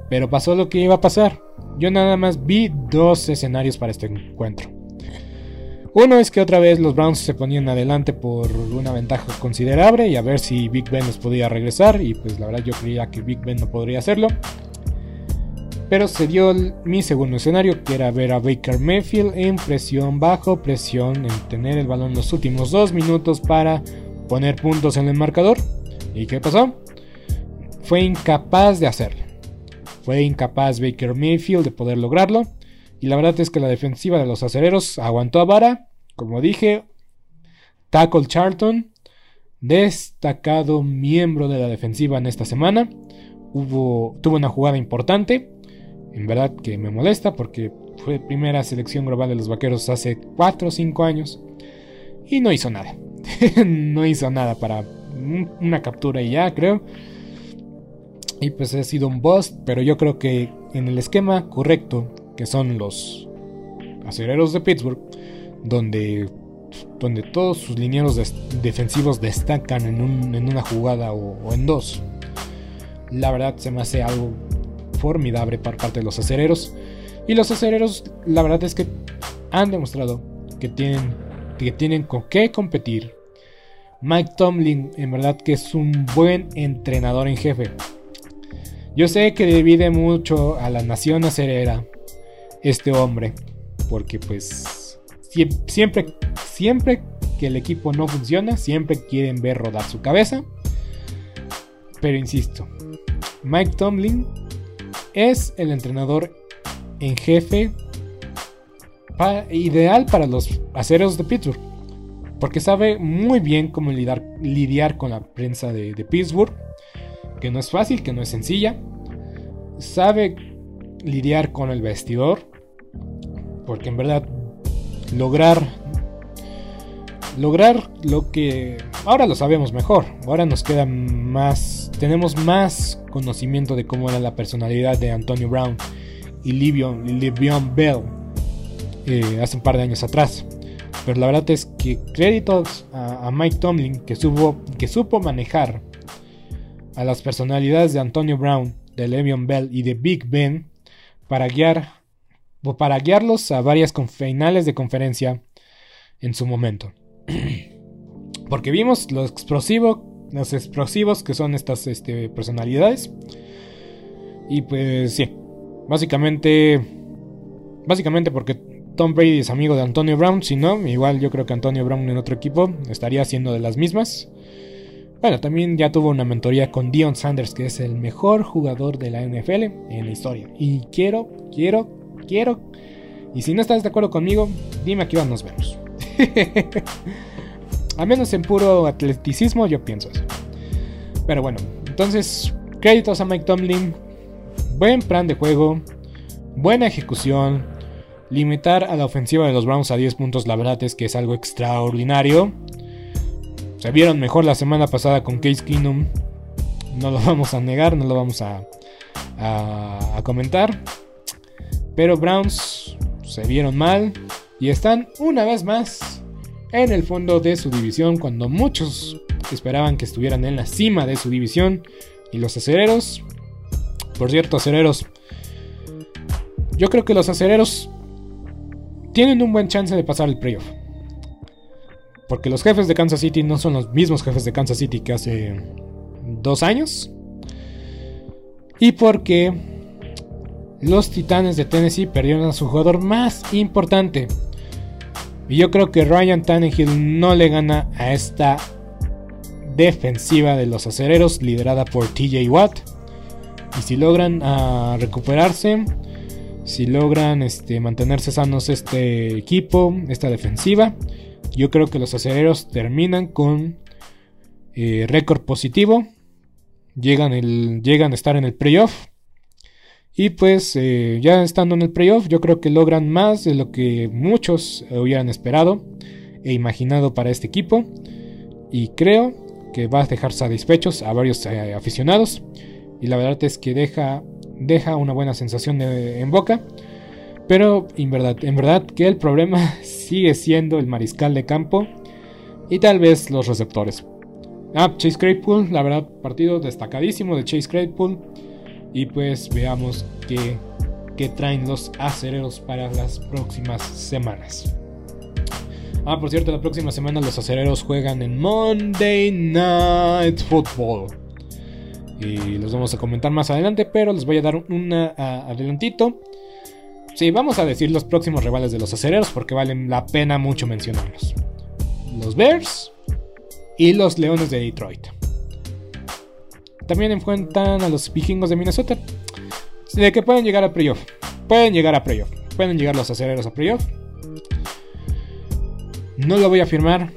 Pero pasó lo que iba a pasar. Yo nada más vi dos escenarios para este encuentro. Uno es que otra vez los Browns se ponían adelante por una ventaja considerable y a ver si Big Ben los podía regresar. Y pues la verdad yo creía que Big Ben no podría hacerlo. Pero se dio mi segundo escenario, que era ver a Baker Mayfield en presión bajo, presión en tener el balón los últimos dos minutos para poner puntos en el marcador. ¿Y qué pasó? Fue incapaz de hacerlo. Fue incapaz Baker Mayfield de poder lograrlo. Y la verdad es que la defensiva de los acereros aguantó a vara. Como dije, Tackle Charlton, destacado miembro de la defensiva en esta semana. Hubo, tuvo una jugada importante en verdad que me molesta porque fue primera selección global de los vaqueros hace 4 o 5 años y no hizo nada. no hizo nada para una captura y ya, creo. Y pues ha sido un bust, pero yo creo que en el esquema correcto, que son los acereros de Pittsburgh, donde, donde todos sus linieros defensivos destacan en, una jugada o en dos, la verdad se me hace algo formidable por parte de los acereros. Y los acereros, la verdad es que han demostrado que tienen, que tienen con qué competir. Mike Tomlin, en verdad que es un buen entrenador en jefe. Yo sé que divide mucho a la nación acerera este hombre, porque pues siempre, siempre que el equipo no funciona, siempre quieren ver rodar su cabeza. Pero insisto, Mike Tomlin es el entrenador en jefe ideal para los aceros de Pittsburgh. Porque sabe muy bien cómo lidiar, con la prensa de, Pittsburgh. Que no es fácil, que no es sencilla. Sabe lidiar con el vestidor. Porque en verdad lograr lograr lo que ahora lo sabemos mejor. Ahora nos queda más tenemos más conocimiento de cómo era la personalidad de Antonio Brown y Livion, Bell eh, hace un par de años atrás. Pero la verdad es que créditos a, Mike Tomlin que, que supo manejar a las personalidades de Antonio Brown, de Le'Veon Bell y de Big Ben para guiar para guiarlos a varias finales de conferencia en su momento. Porque vimos lo explosivo los explosivos que son estas este, personalidades. Y pues sí, básicamente, básicamente porque Tom Brady es amigo de Antonio Brown, si no, igual yo creo que Antonio Brown en otro equipo estaría siendo de las mismas. Bueno, también ya tuvo una mentoría con Dion Sanders, que es el mejor jugador de la NFL en la historia. Y quiero, quiero, quiero. Y si no estás de acuerdo conmigo, dime aquí nos vemos. Al menos en puro atleticismo yo pienso eso. Pero bueno, entonces créditos a Mike Tomlin. Buen plan de juego. Buena ejecución. Limitar a la ofensiva de los Browns a 10 puntos, la verdad es que es algo extraordinario. Se vieron mejor la semana pasada con Case Keenum. No lo vamos a negar, no lo vamos a, a comentar. Pero Browns se vieron mal y están una vez más en el fondo de su división cuando muchos esperaban que estuvieran en la cima de su división y los acereros. Por cierto, acereros. Yo creo que los acereros tienen un buen chance de pasar el playoff. Porque los jefes de Kansas City no son los mismos jefes de Kansas City que hace dos años. Y porque los Titanes de Tennessee perdieron a su jugador más importante, y yo creo que Ryan Tannehill no le gana a esta defensiva de los acereros liderada por TJ Watt. Y si logran ah, recuperarse, si logran este, mantenerse sanos este equipo, esta defensiva, yo creo que los acereros terminan con eh, récord positivo. Llegan, el, llegan a estar en el playoff. Y pues eh, ya estando en el playoff, yo creo que logran más de lo que muchos hubieran esperado e imaginado para este equipo. Y creo que va a dejar satisfechos a varios eh, aficionados. Y la verdad es que deja, deja una buena sensación en boca. Pero en verdad, en verdad que el problema sigue siendo el mariscal de campo y tal vez los receptores. Ah, Chase Claypool, la verdad, partido destacadísimo de Chase Claypool Y pues veamos qué, qué traen los acereros para las próximas semanas. Ah, por cierto, la próxima semana los acereros juegan en Monday Night Football. Y los vamos a comentar más adelante, pero les voy a dar un adelantito. Sí, vamos a decir los próximos rivales de los acereros porque valen la pena mucho mencionarlos. Los Bears y los Leones de Detroit. También enfrentan a los vikingos de Minnesota. De que pueden llegar a playoff. Pueden llegar a playoff. Pueden llegar los acereros a playoff. No lo voy a afirmar,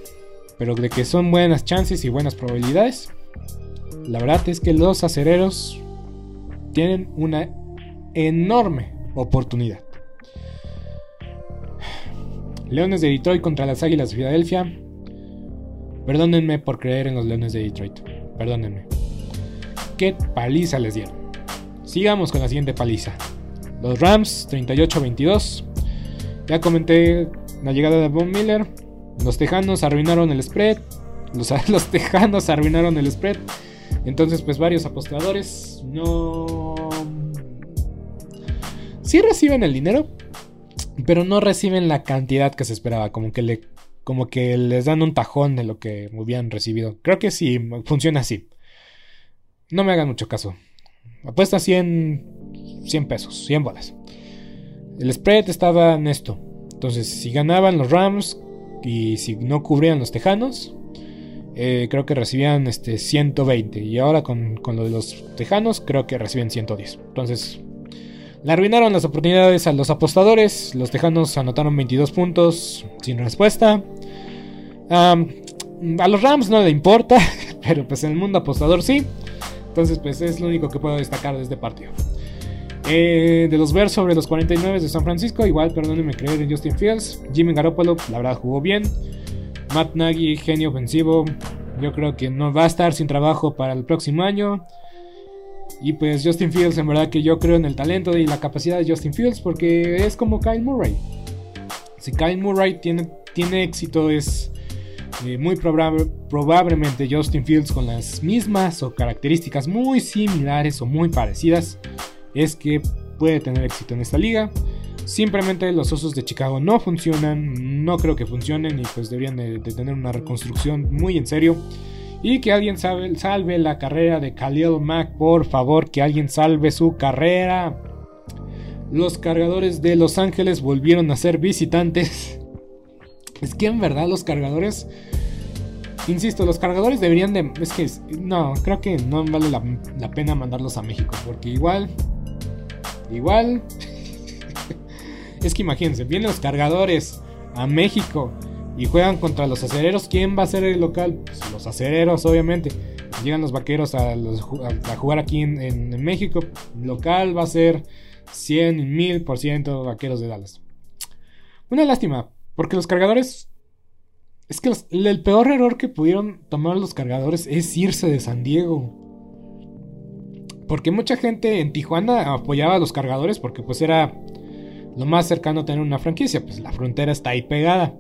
pero de que son buenas chances y buenas probabilidades. La verdad es que los acereros tienen una enorme oportunidad. Leones de Detroit contra las Águilas de Filadelfia. Perdónenme por creer en los Leones de Detroit. Perdónenme. Paliza les dieron. Sigamos con la siguiente paliza. Los Rams 38-22. Ya comenté la llegada de Von Miller. Los Tejanos arruinaron el spread. Los, los Tejanos arruinaron el spread. Entonces, pues varios apostadores no... Sí reciben el dinero, pero no reciben la cantidad que se esperaba. Como que, le, como que les dan un tajón de lo que hubieran recibido. Creo que sí, funciona así. No me hagan mucho caso. Apuesta 100, 100 pesos, 100 bolas. El spread estaba en esto. Entonces, si ganaban los Rams, y si no cubrían los Tejanos, eh, creo que recibían este, 120. Y ahora con, lo de los Tejanos, creo que reciben 110. Entonces, le arruinaron las oportunidades a los apostadores. Los Tejanos anotaron 22 puntos sin respuesta. a los Rams no le importa, pero pues en el mundo apostador sí. Entonces, pues es lo único que puedo destacar de este partido. Eh, de los Bears sobre los 49 de San Francisco, igual perdónenme creer en Justin Fields. Jimmy Garoppolo, la verdad, jugó bien. Matt Nagy, genio ofensivo. Yo creo que no va a estar sin trabajo para el próximo año. Y pues Justin Fields, en verdad que yo creo en el talento y la capacidad de Justin Fields porque es como Kyle Murray. Si Kyle Murray tiene, tiene éxito es eh, muy probablemente Justin Fields con las mismas o características muy similares o muy parecidas es que puede tener éxito en esta liga. Simplemente los Osos de Chicago no funcionan, no creo que funcionen y pues deberían de, tener una reconstrucción muy en serio. Y que alguien salve la carrera de Khalil Mack, por favor, que alguien salve su carrera. Los cargadores de Los Ángeles volvieron a ser visitantes. Es que en verdad los cargadores... Insisto, los cargadores deberían de... Es que no, creo que no vale la, pena mandarlos a México. Porque igual Igual. es que imagínense, vienen los cargadores a México y juegan contra los acereros. ¿Quién va a ser el local? Pues los acereros, obviamente. Llegan los vaqueros a, jugar aquí en, México. local va a ser 100 mil por ciento vaqueros de Dallas. Una lástima, porque los cargadores. Es que el peor error que pudieron tomar los cargadores es irse de San Diego. Porque mucha gente en Tijuana apoyaba a los cargadores porque pues era lo más cercano a tener una franquicia, pues la frontera está ahí pegada.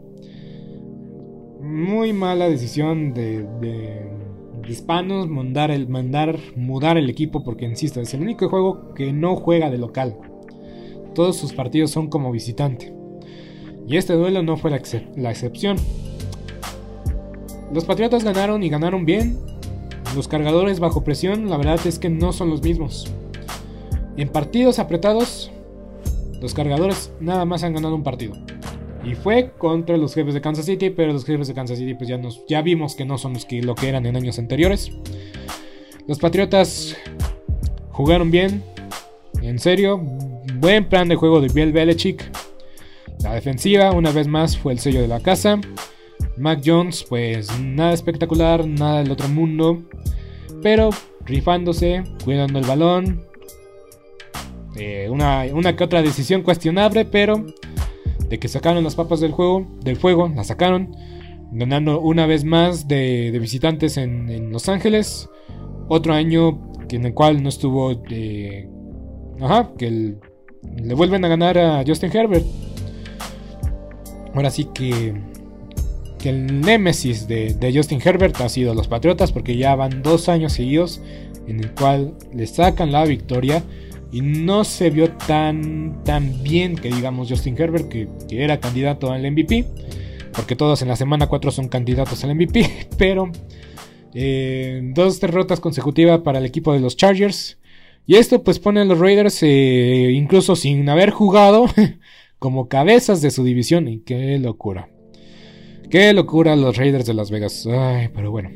Muy mala decisión de, de, hispanos mandar, el, mandar mudar el equipo porque, insisto, es el único juego que no juega de local. Todos sus partidos son como visitante. Y este duelo no fue la, excepción. Los Patriotas ganaron y ganaron bien, los cargadores bajo presión, la verdad es que no son los mismos. En partidos apretados, los cargadores nada más han ganado un partido. Y fue contra los jefes de Kansas City, pero los jefes de Kansas City pues ya, nos, ya vimos que no son los que, lo que eran en años anteriores. Los Patriotas jugaron bien, en serio, buen plan de juego de Biel Belichick. La defensiva, una vez más, fue el sello de la casa. Mac Jones, pues nada espectacular, nada del otro mundo. Pero rifándose, cuidando el balón. Eh, una, que otra decisión cuestionable, pero de que sacaron las papas del juego, del fuego, la sacaron. Ganando una vez más de, visitantes en, Los Ángeles. Otro año en el cual no estuvo. de ajá, que le vuelven a ganar a Justin Herbert. Ahora sí que el némesis de, Justin Herbert ha sido los Patriotas porque ya van dos años seguidos en el cual le sacan la victoria y no se vio tan, tan bien que digamos Justin Herbert, que, era candidato al MVP, porque todos en la semana 4 son candidatos al MVP, pero eh, dos derrotas consecutivas para el equipo de los Chargers. Y esto pues pone a los Raiders, eh, incluso sin haber jugado, como cabezas de su división. Y qué locura. Qué locura los Raiders de Las Vegas. Ay, pero bueno.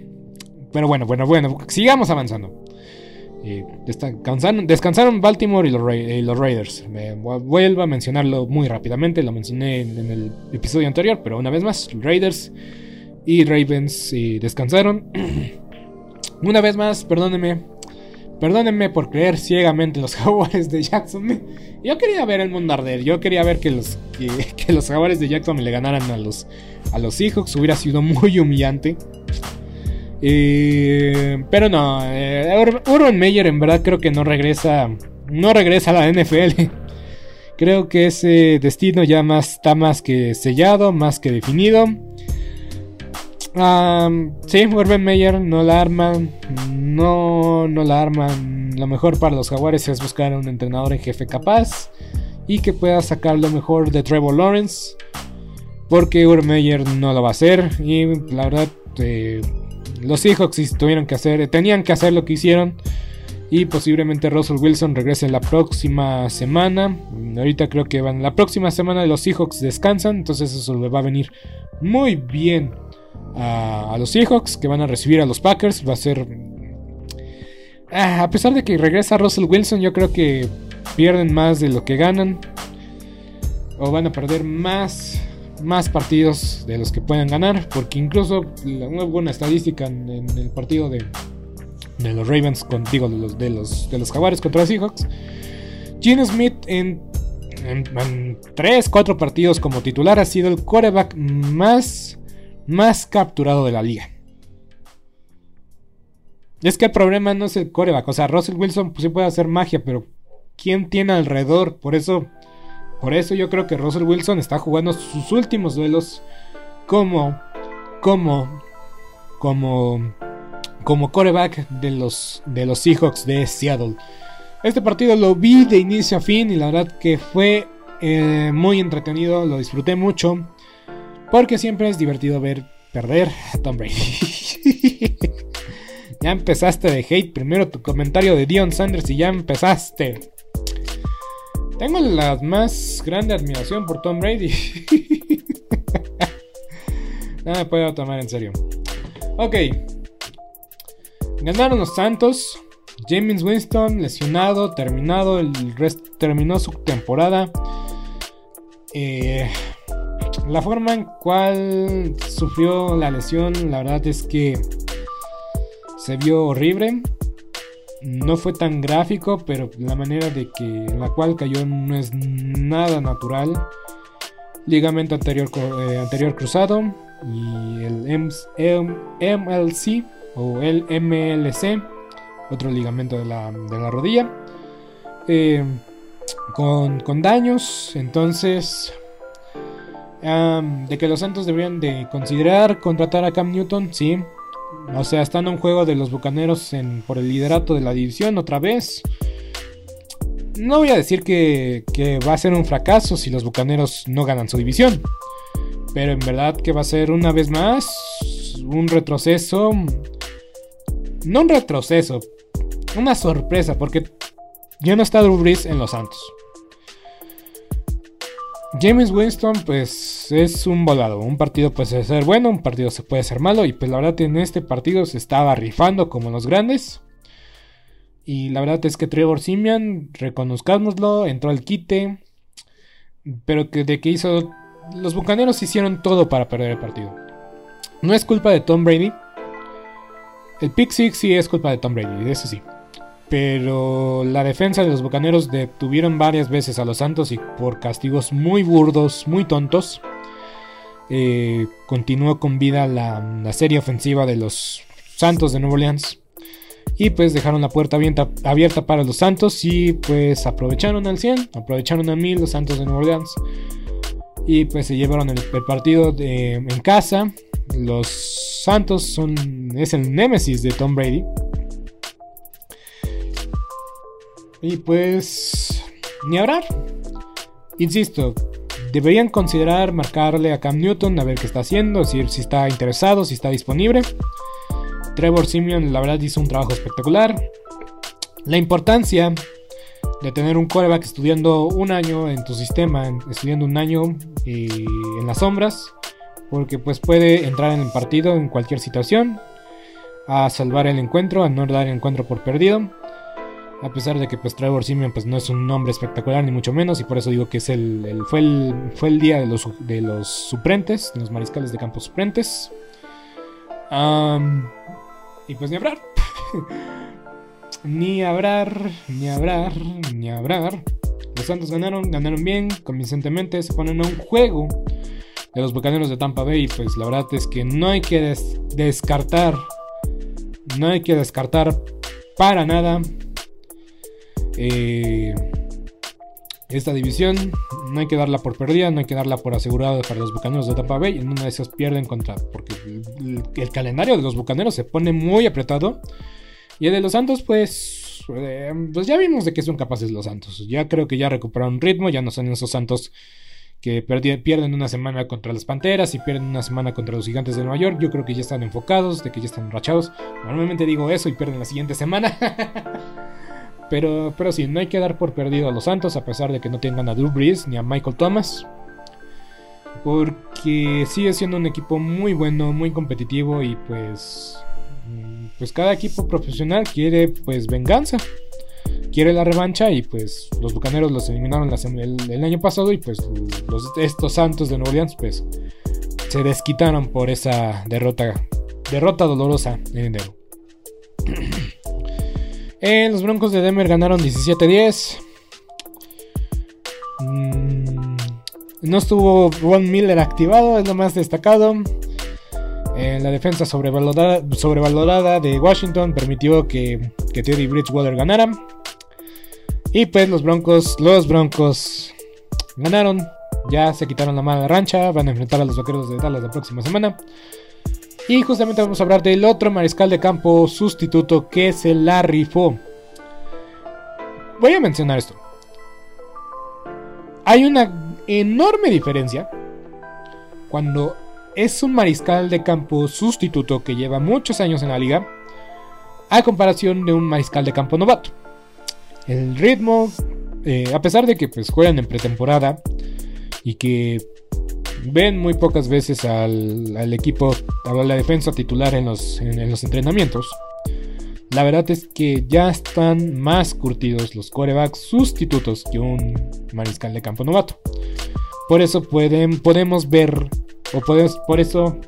Pero bueno, bueno, bueno. Sigamos avanzando. Descansaron, Baltimore y los, Raiders. Me vuelvo a mencionarlo muy rápidamente. Lo mencioné en, el episodio anterior, pero una vez más, Raiders y Ravens eh, descansaron. una vez más, perdónenme. Perdónenme por creer ciegamente en los jaguares de Jackson. Yo quería ver el mundo arder. Yo quería ver que los, que, los jaguares de Jackson le ganaran a los, a los Seahawks. Hubiera sido muy humillante. Eh, pero no, eh, Urban Meyer en verdad creo que no regresa, no regresa a la NFL. creo que ese destino ya más, está más que sellado, más que definido. Sí, Urban Meyer no la arman, no, no la arman. Lo mejor para los jaguares es buscar a un entrenador en jefe capaz y que pueda sacar lo mejor de Trevor Lawrence. Porque Urban Meyer no lo va a hacer y la verdad... Eh, los Seahawks tuvieron que hacer, tenían que hacer lo que hicieron. Y posiblemente Russell Wilson regrese la próxima semana. Ahorita creo que van la próxima semana los Seahawks descansan. Entonces eso le va a venir muy bien a, los Seahawks que van a recibir a los Packers. Va a ser... Ah, a pesar de que regresa Russell Wilson, yo creo que pierden más de lo que ganan. O van a perder más más partidos de los que puedan ganar, porque incluso una buena estadística en, el partido de, de los Ravens, contigo de los, de los, de los Jaguares contra los Seahawks, Gene Smith en, en, 3, 4 partidos como titular ha sido el quarterback más, más capturado de la liga. Es que el problema no es el coreback. O sea, Russell Wilson pues, sí puede hacer magia, pero ¿quién tiene alrededor? Por eso por eso yo creo que Russell Wilson está jugando sus últimos duelos como como como como coreback de los de los Seahawks de Seattle. Este partido lo vi de inicio a fin y la verdad que fue eh, muy entretenido, lo disfruté mucho porque siempre es divertido ver perder a Tom Brady. ya empezaste de hate, primero tu comentario de Dion Sanders y ya empezaste. Tengo la más grande admiración por Tom Brady. no me puedo tomar en serio. Ok. Ganaron los Santos. James Winston lesionado, terminado, el terminó su temporada. Eh, la forma en cual sufrió la lesión, la verdad es que se vio horrible no fue tan gráfico, pero la manera de que en la cual cayó no es nada natural. Ligamento anterior, eh, anterior cruzado y el MLC o el MLC, otro ligamento de la, rodilla, eh, con, con, daños. Entonces, de que los Santos deberían de considerar contratar a Cam Newton, sí, o sea, están en un juego de los Bucaneros por el liderato de la división otra vez. No voy a decir que, va a ser un fracaso si los Bucaneros no ganan su división. Pero en verdad que va a ser una vez más un retroceso. No un retroceso. Una sorpresa. Porque ya no está Drew Brees en los Santos. James Winston, pues es un volado. Un partido puede ser bueno, un partido se puede ser malo. Y pues la verdad en este partido se estaba rifando como los grandes. Y la verdad es que Trevor Simian, reconozcámoslo, entró al quite. Pero que de que hizo. Los bucaneros hicieron todo para perder el partido. No es culpa de Tom Brady. El pick six sí es culpa de Tom Brady, eso sí. Pero la defensa de los Bucaneros detuvieron varias veces a los Santos y por castigos muy burdos, muy tontos, eh, continuó con vida la, serie ofensiva de los Santos de Nueva Orleans. Y pues dejaron la puerta abierta, para los Santos y pues aprovecharon al 100, aprovecharon a 1000 los Santos de Nueva Orleans. Y pues se llevaron el, partido en casa. Los Santos son, es el némesis de Tom Brady. Y pues, ni hablar. Insisto, deberían considerar marcarle a Cam Newton a ver qué está haciendo, decir si está interesado, si está disponible. Trevor Simeon, la verdad, hizo un trabajo espectacular. La importancia de tener un quarterback estudiando un año en tu sistema, estudiando un año en las sombras, porque pues puede entrar en el partido en cualquier situación, a salvar el encuentro, a no dar el encuentro por perdido. A pesar de que pues Trevor Simeon pues no es un nombre espectacular ni mucho menos y por eso digo que es el, fue, el fue el día de los, de los los mariscales de campo suplentes. y pues ni hablar. ni hablar, ni hablar, ni hablar. Los Santos ganaron, ganaron bien, convincentemente, se ponen a un juego de los Bucaneros de Tampa Bay. Pues la verdad es que no hay que descartar, no hay que descartar para nada eh, esta división no hay que darla por perdida, no hay que darla por asegurada para los bucaneros de Tampa Bay. En una de esas pierden contra. Porque el, calendario de los bucaneros se pone muy apretado. Y el de los Santos, pues. Eh, pues ya vimos de que son capaces los Santos. Ya creo que ya recuperaron ritmo. Ya no son esos Santos que pierden una semana contra las Panteras y pierden una semana contra los Gigantes de Nueva York. Yo creo que ya están enfocados, de que ya están enrachados. Normalmente digo eso y pierden la siguiente semana. Pero, pero sí, no hay que dar por perdido a los Santos, a pesar de que no tengan a Drew Brees ni a Michael Thomas. Porque sigue siendo un equipo muy bueno, muy competitivo y pues. Mm, pues cada equipo profesional quiere pues venganza. Quiere la revancha y pues los Bucaneros los eliminaron el, año pasado y pues estos Santos de Nueva Orleans pues se desquitaron por esa derrota, derrota dolorosa en enero. Eh, los Broncos de Denver ganaron 17-10. Mm, no estuvo Von Miller activado, es lo más destacado. Eh, la defensa sobrevalorada, de Washington permitió que, que Teddy Bridgewater ganara. Y pues los Broncos, los Broncos ganaron. Ya se quitaron la mala rancha. Van a enfrentar a los vaqueros de Dallas la próxima semana. Y justamente vamos a hablar del otro mariscal de campo sustituto que se la rifó. Voy a mencionar esto. Hay una enorme diferencia cuando es un mariscal de campo sustituto que lleva muchos años en la liga a comparación de un mariscal de campo novato. El ritmo, eh, a pesar de que pues, juegan en pretemporada y que ven muy pocas veces al, equipo, a la defensa titular en los, en, los entrenamientos. La verdad es que ya están más curtidos los corebacks sustitutos que un mariscal de campo novato. Por eso pueden, podemos ver, o podemos, por eso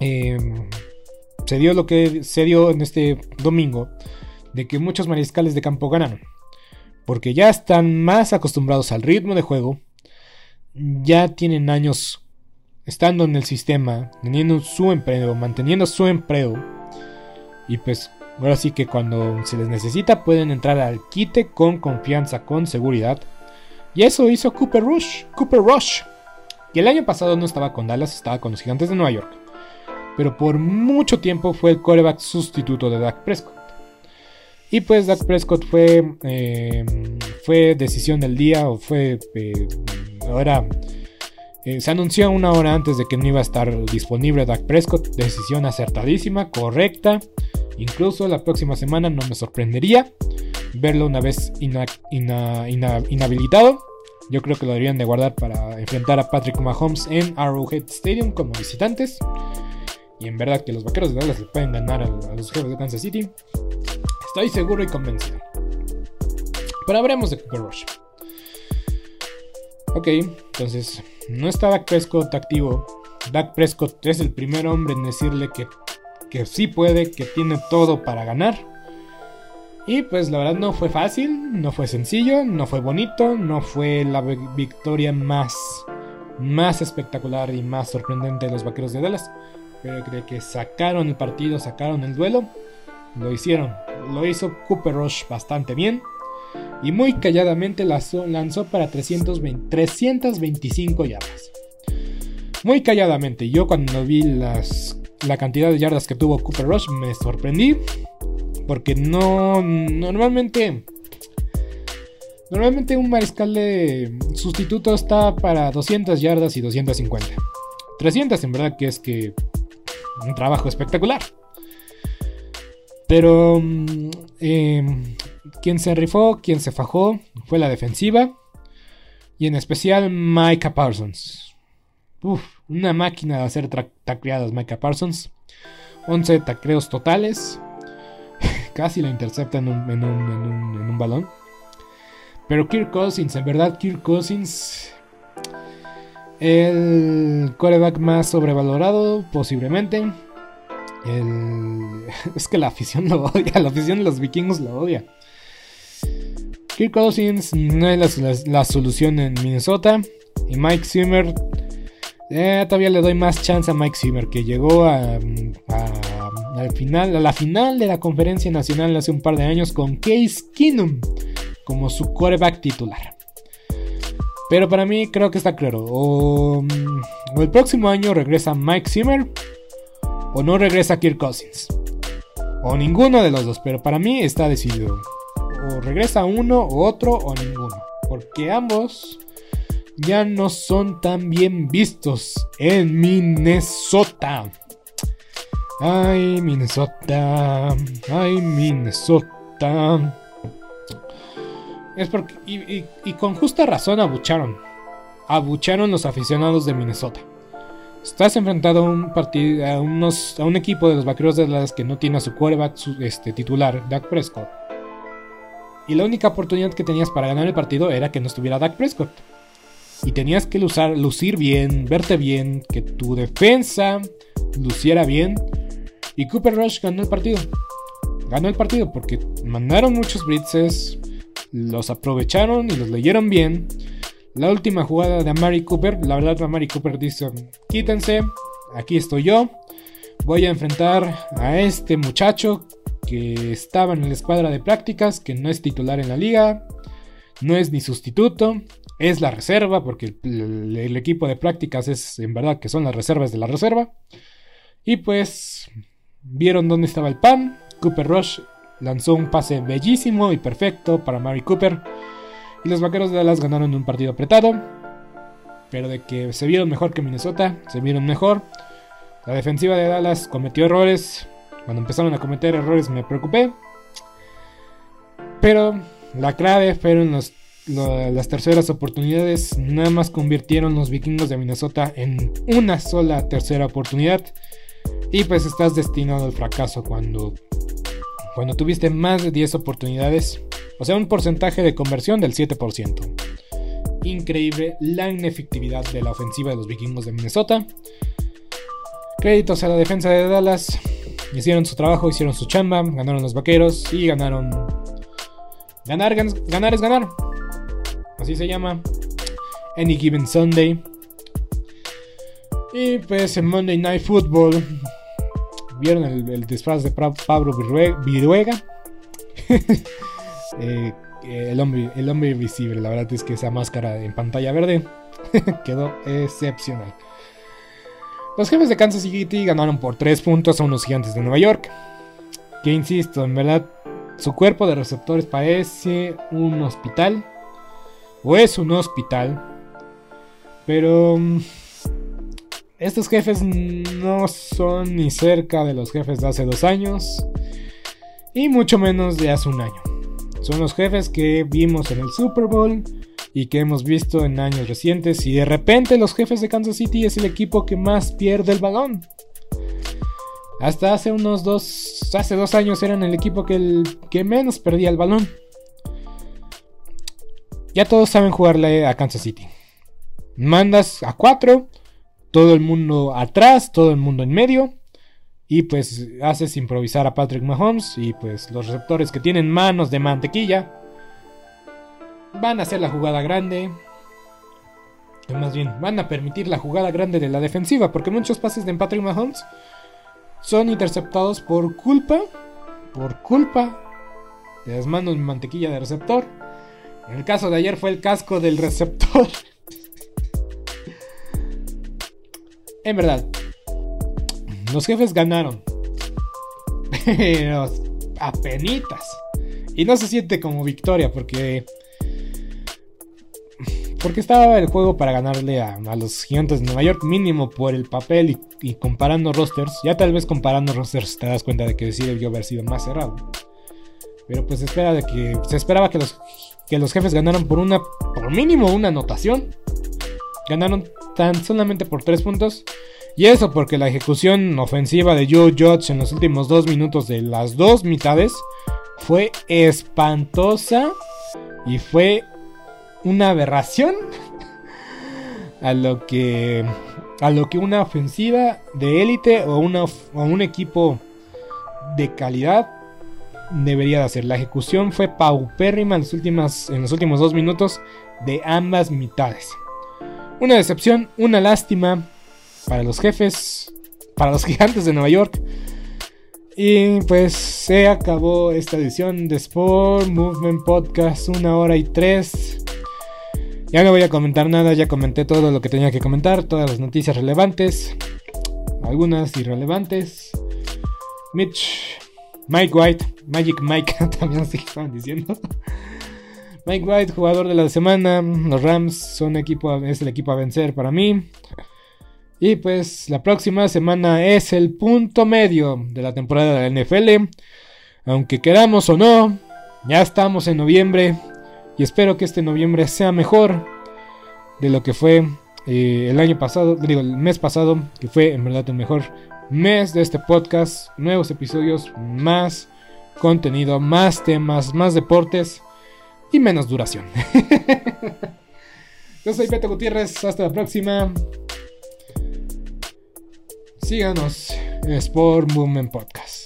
em, se dio lo que se dio en este domingo, de que muchos mariscales de campo ganaron. Porque ya están más acostumbrados al ritmo de juego, ya tienen años estando en el sistema, teniendo su empleo, manteniendo su empleo. Y pues ahora sí que cuando se les necesita pueden entrar al quite con confianza, con seguridad. Y eso hizo Cooper Rush, Cooper Rush, que el año pasado no estaba con Dallas, estaba con los Gigantes de Nueva York. Pero por mucho tiempo fue el coreback sustituto de Dak Prescott. Y pues Dak Prescott fue, eh, fue decisión del día o fue eh, ahora eh, se anunció una hora antes de que no iba a estar disponible Dak Prescott. Decisión acertadísima, correcta. Incluso la próxima semana no me sorprendería verlo una vez inhabilitado. Yo creo que lo deberían de guardar para enfrentar a Patrick Mahomes en Arrowhead Stadium como visitantes. Y en verdad que los vaqueros de Dallas le pueden ganar a, los jefes de Kansas City. Estoy seguro y convencido. Pero habremos de Cooper Rush. Ok, entonces no está Dak Prescott activo. Dak Prescott es el primer hombre en decirle que, que sí puede, que tiene todo para ganar. Y pues la verdad no fue fácil, no fue sencillo, no fue bonito, no fue la victoria más, más espectacular y más sorprendente de los Vaqueros de Dallas. Pero creo que sacaron el partido, sacaron el duelo, lo hicieron. Lo hizo Cooper Rush bastante bien y muy calladamente lanzó para 320, 325 yardas. Muy calladamente, yo cuando vi las, la cantidad de yardas que tuvo Cooper Rush me sorprendí porque no normalmente Normalmente un mariscal de sustituto está para 200 yardas y 250. 300 en verdad que es que un trabajo espectacular. Pero eh, quien se rifó, quien se fajó fue la defensiva y en especial Micah Parsons. Uf, una máquina de hacer tacleadas Micah Parsons. 11 tacleos totales. Casi lo intercepta en un, en un balón. Pero Kirk Cousins, en verdad, Kirk Cousins. El coreback más sobrevalorado, posiblemente. Es que la afición lo odia, la afición de los vikingos lo odia. Kirk Cousins no es la, solución en Minnesota. Y Mike Zimmer. Eh, todavía le doy más chance a Mike Zimmer, que llegó a, final, a la final de la conferencia nacional hace un par de años con Case Keenum como su quarterback titular. Pero para mí creo que está claro. O, el próximo año regresa Mike Zimmer. O no regresa Kirk Cousins. O ninguno de los dos. Pero para mí está decidido. O regresa uno o otro o ninguno. Porque ambos ya no son tan bien vistos en Minnesota. Ay, Minnesota. Ay, Minnesota. Es porque. Y, con justa razón abucharon. Abucharon los aficionados de Minnesota. Estás enfrentado a un partido. a, a un equipo de los vaqueros de las que no tiene a su quarterback este, titular, Dak Prescott. Y la única oportunidad que tenías para ganar el partido era que no estuviera Dak Prescott. Y tenías que lucir bien, verte bien, que tu defensa luciera bien. Y Cooper Rush ganó el partido. Ganó el partido porque mandaron muchos blitzes, los aprovecharon y los leyeron bien. La última jugada de Amari Cooper, la verdad Amari Cooper dice, quítense, aquí estoy yo, voy a enfrentar a este muchacho que estaba en la escuadra de prácticas, que no es titular en la liga, no es ni sustituto, es la reserva, porque el, el equipo de prácticas es en verdad que son las reservas de la reserva. Y pues vieron dónde estaba el pan, Cooper Rush lanzó un pase bellísimo y perfecto para Mary Cooper. Y los vaqueros de Dallas ganaron un partido apretado. Pero de que se vieron mejor que Minnesota, se vieron mejor. La defensiva de Dallas cometió errores. Cuando empezaron a cometer errores me preocupé. Pero la clave fueron las terceras oportunidades. Nada más convirtieron los vikingos de Minnesota en una sola tercera oportunidad. Y pues estás destinado al fracaso cuando cuando tuviste más de 10 oportunidades, o sea, un porcentaje de conversión del 7%. Increíble la inefectividad de la ofensiva de los vikingos de Minnesota. Créditos a la defensa de Dallas. Hicieron su trabajo, hicieron su chamba, ganaron los vaqueros y ganaron. Ganar, ganar es ganar. Así se llama. Any Given Sunday. Y pues en Monday Night Football ¿Vieron el, disfraz de Pablo Viruega? Eh, el, hombre, el hombre invisible, la verdad es que esa máscara en pantalla verde quedó excepcional. Los jefes de Kansas City ganaron por 3 puntos a unos gigantes de Nueva York. Que insisto, en verdad, su cuerpo de receptores parece un hospital. O es un hospital. Pero mm, estos jefes no son ni cerca de los jefes de hace dos años. Y mucho menos de hace un año. Son los jefes que vimos en el Super Bowl y que hemos visto en años recientes. Y de repente los jefes de Kansas City es el equipo que más pierde el balón. Hasta hace unos dos, hace dos años eran el equipo que, que menos perdía el balón. Ya todos saben jugarle a Kansas City. Mandas a cuatro todo el mundo atrás, todo el mundo en medio. Y pues haces improvisar a Patrick Mahomes. Y pues los receptores que tienen manos de mantequilla van a hacer la jugada grande. Más bien, van a permitir la jugada grande de la defensiva. Porque muchos pases de Patrick Mahomes son interceptados por culpa. Por culpa de las manos de mantequilla del receptor. En el caso de ayer fue el casco del receptor. En verdad, los jefes ganaron. Pero apenitas. Y no se siente como victoria porque porque estaba el juego para ganarle a, los gigantes de Nueva York mínimo por el papel y, comparando rosters. Ya tal vez comparando rosters te das cuenta de que sí debió haber sido más cerrado. Pero pues espera de que se esperaba que los, que los jefes ganaran por una por mínimo una anotación. Ganaron tan solamente por 3 puntos. Y eso porque la ejecución ofensiva de Joe Judge en los últimos 2 minutos de las dos mitades fue espantosa y fue una aberración a lo que a lo que una ofensiva de élite o, un equipo de calidad debería de hacer. La ejecución fue paupérrima en, últimas, en los últimos dos minutos de ambas mitades. Una decepción, una lástima para los jefes, para los gigantes de Nueva York. Y pues se acabó esta edición de Sport Movement Podcast, una hora y tres. Ya no voy a comentar nada, ya comenté todo lo que tenía que comentar, todas las noticias relevantes, algunas irrelevantes. Mitch, Mike White, Magic Mike, también así estaban diciendo. Mike White, jugador de la semana. Los Rams son equipo, es el equipo a vencer para mí. Y pues la próxima semana es el punto medio de la temporada de la NFL. Aunque queramos o no, ya estamos en noviembre. Y espero que este noviembre sea mejor de lo que fue eh, el año pasado, digo, el mes pasado, que fue en verdad el mejor mes de este podcast. Nuevos episodios, más contenido, más temas, más deportes y menos duración. Yo soy Beto Gutiérrez, hasta la próxima. Síganos Sport Movement Podcast.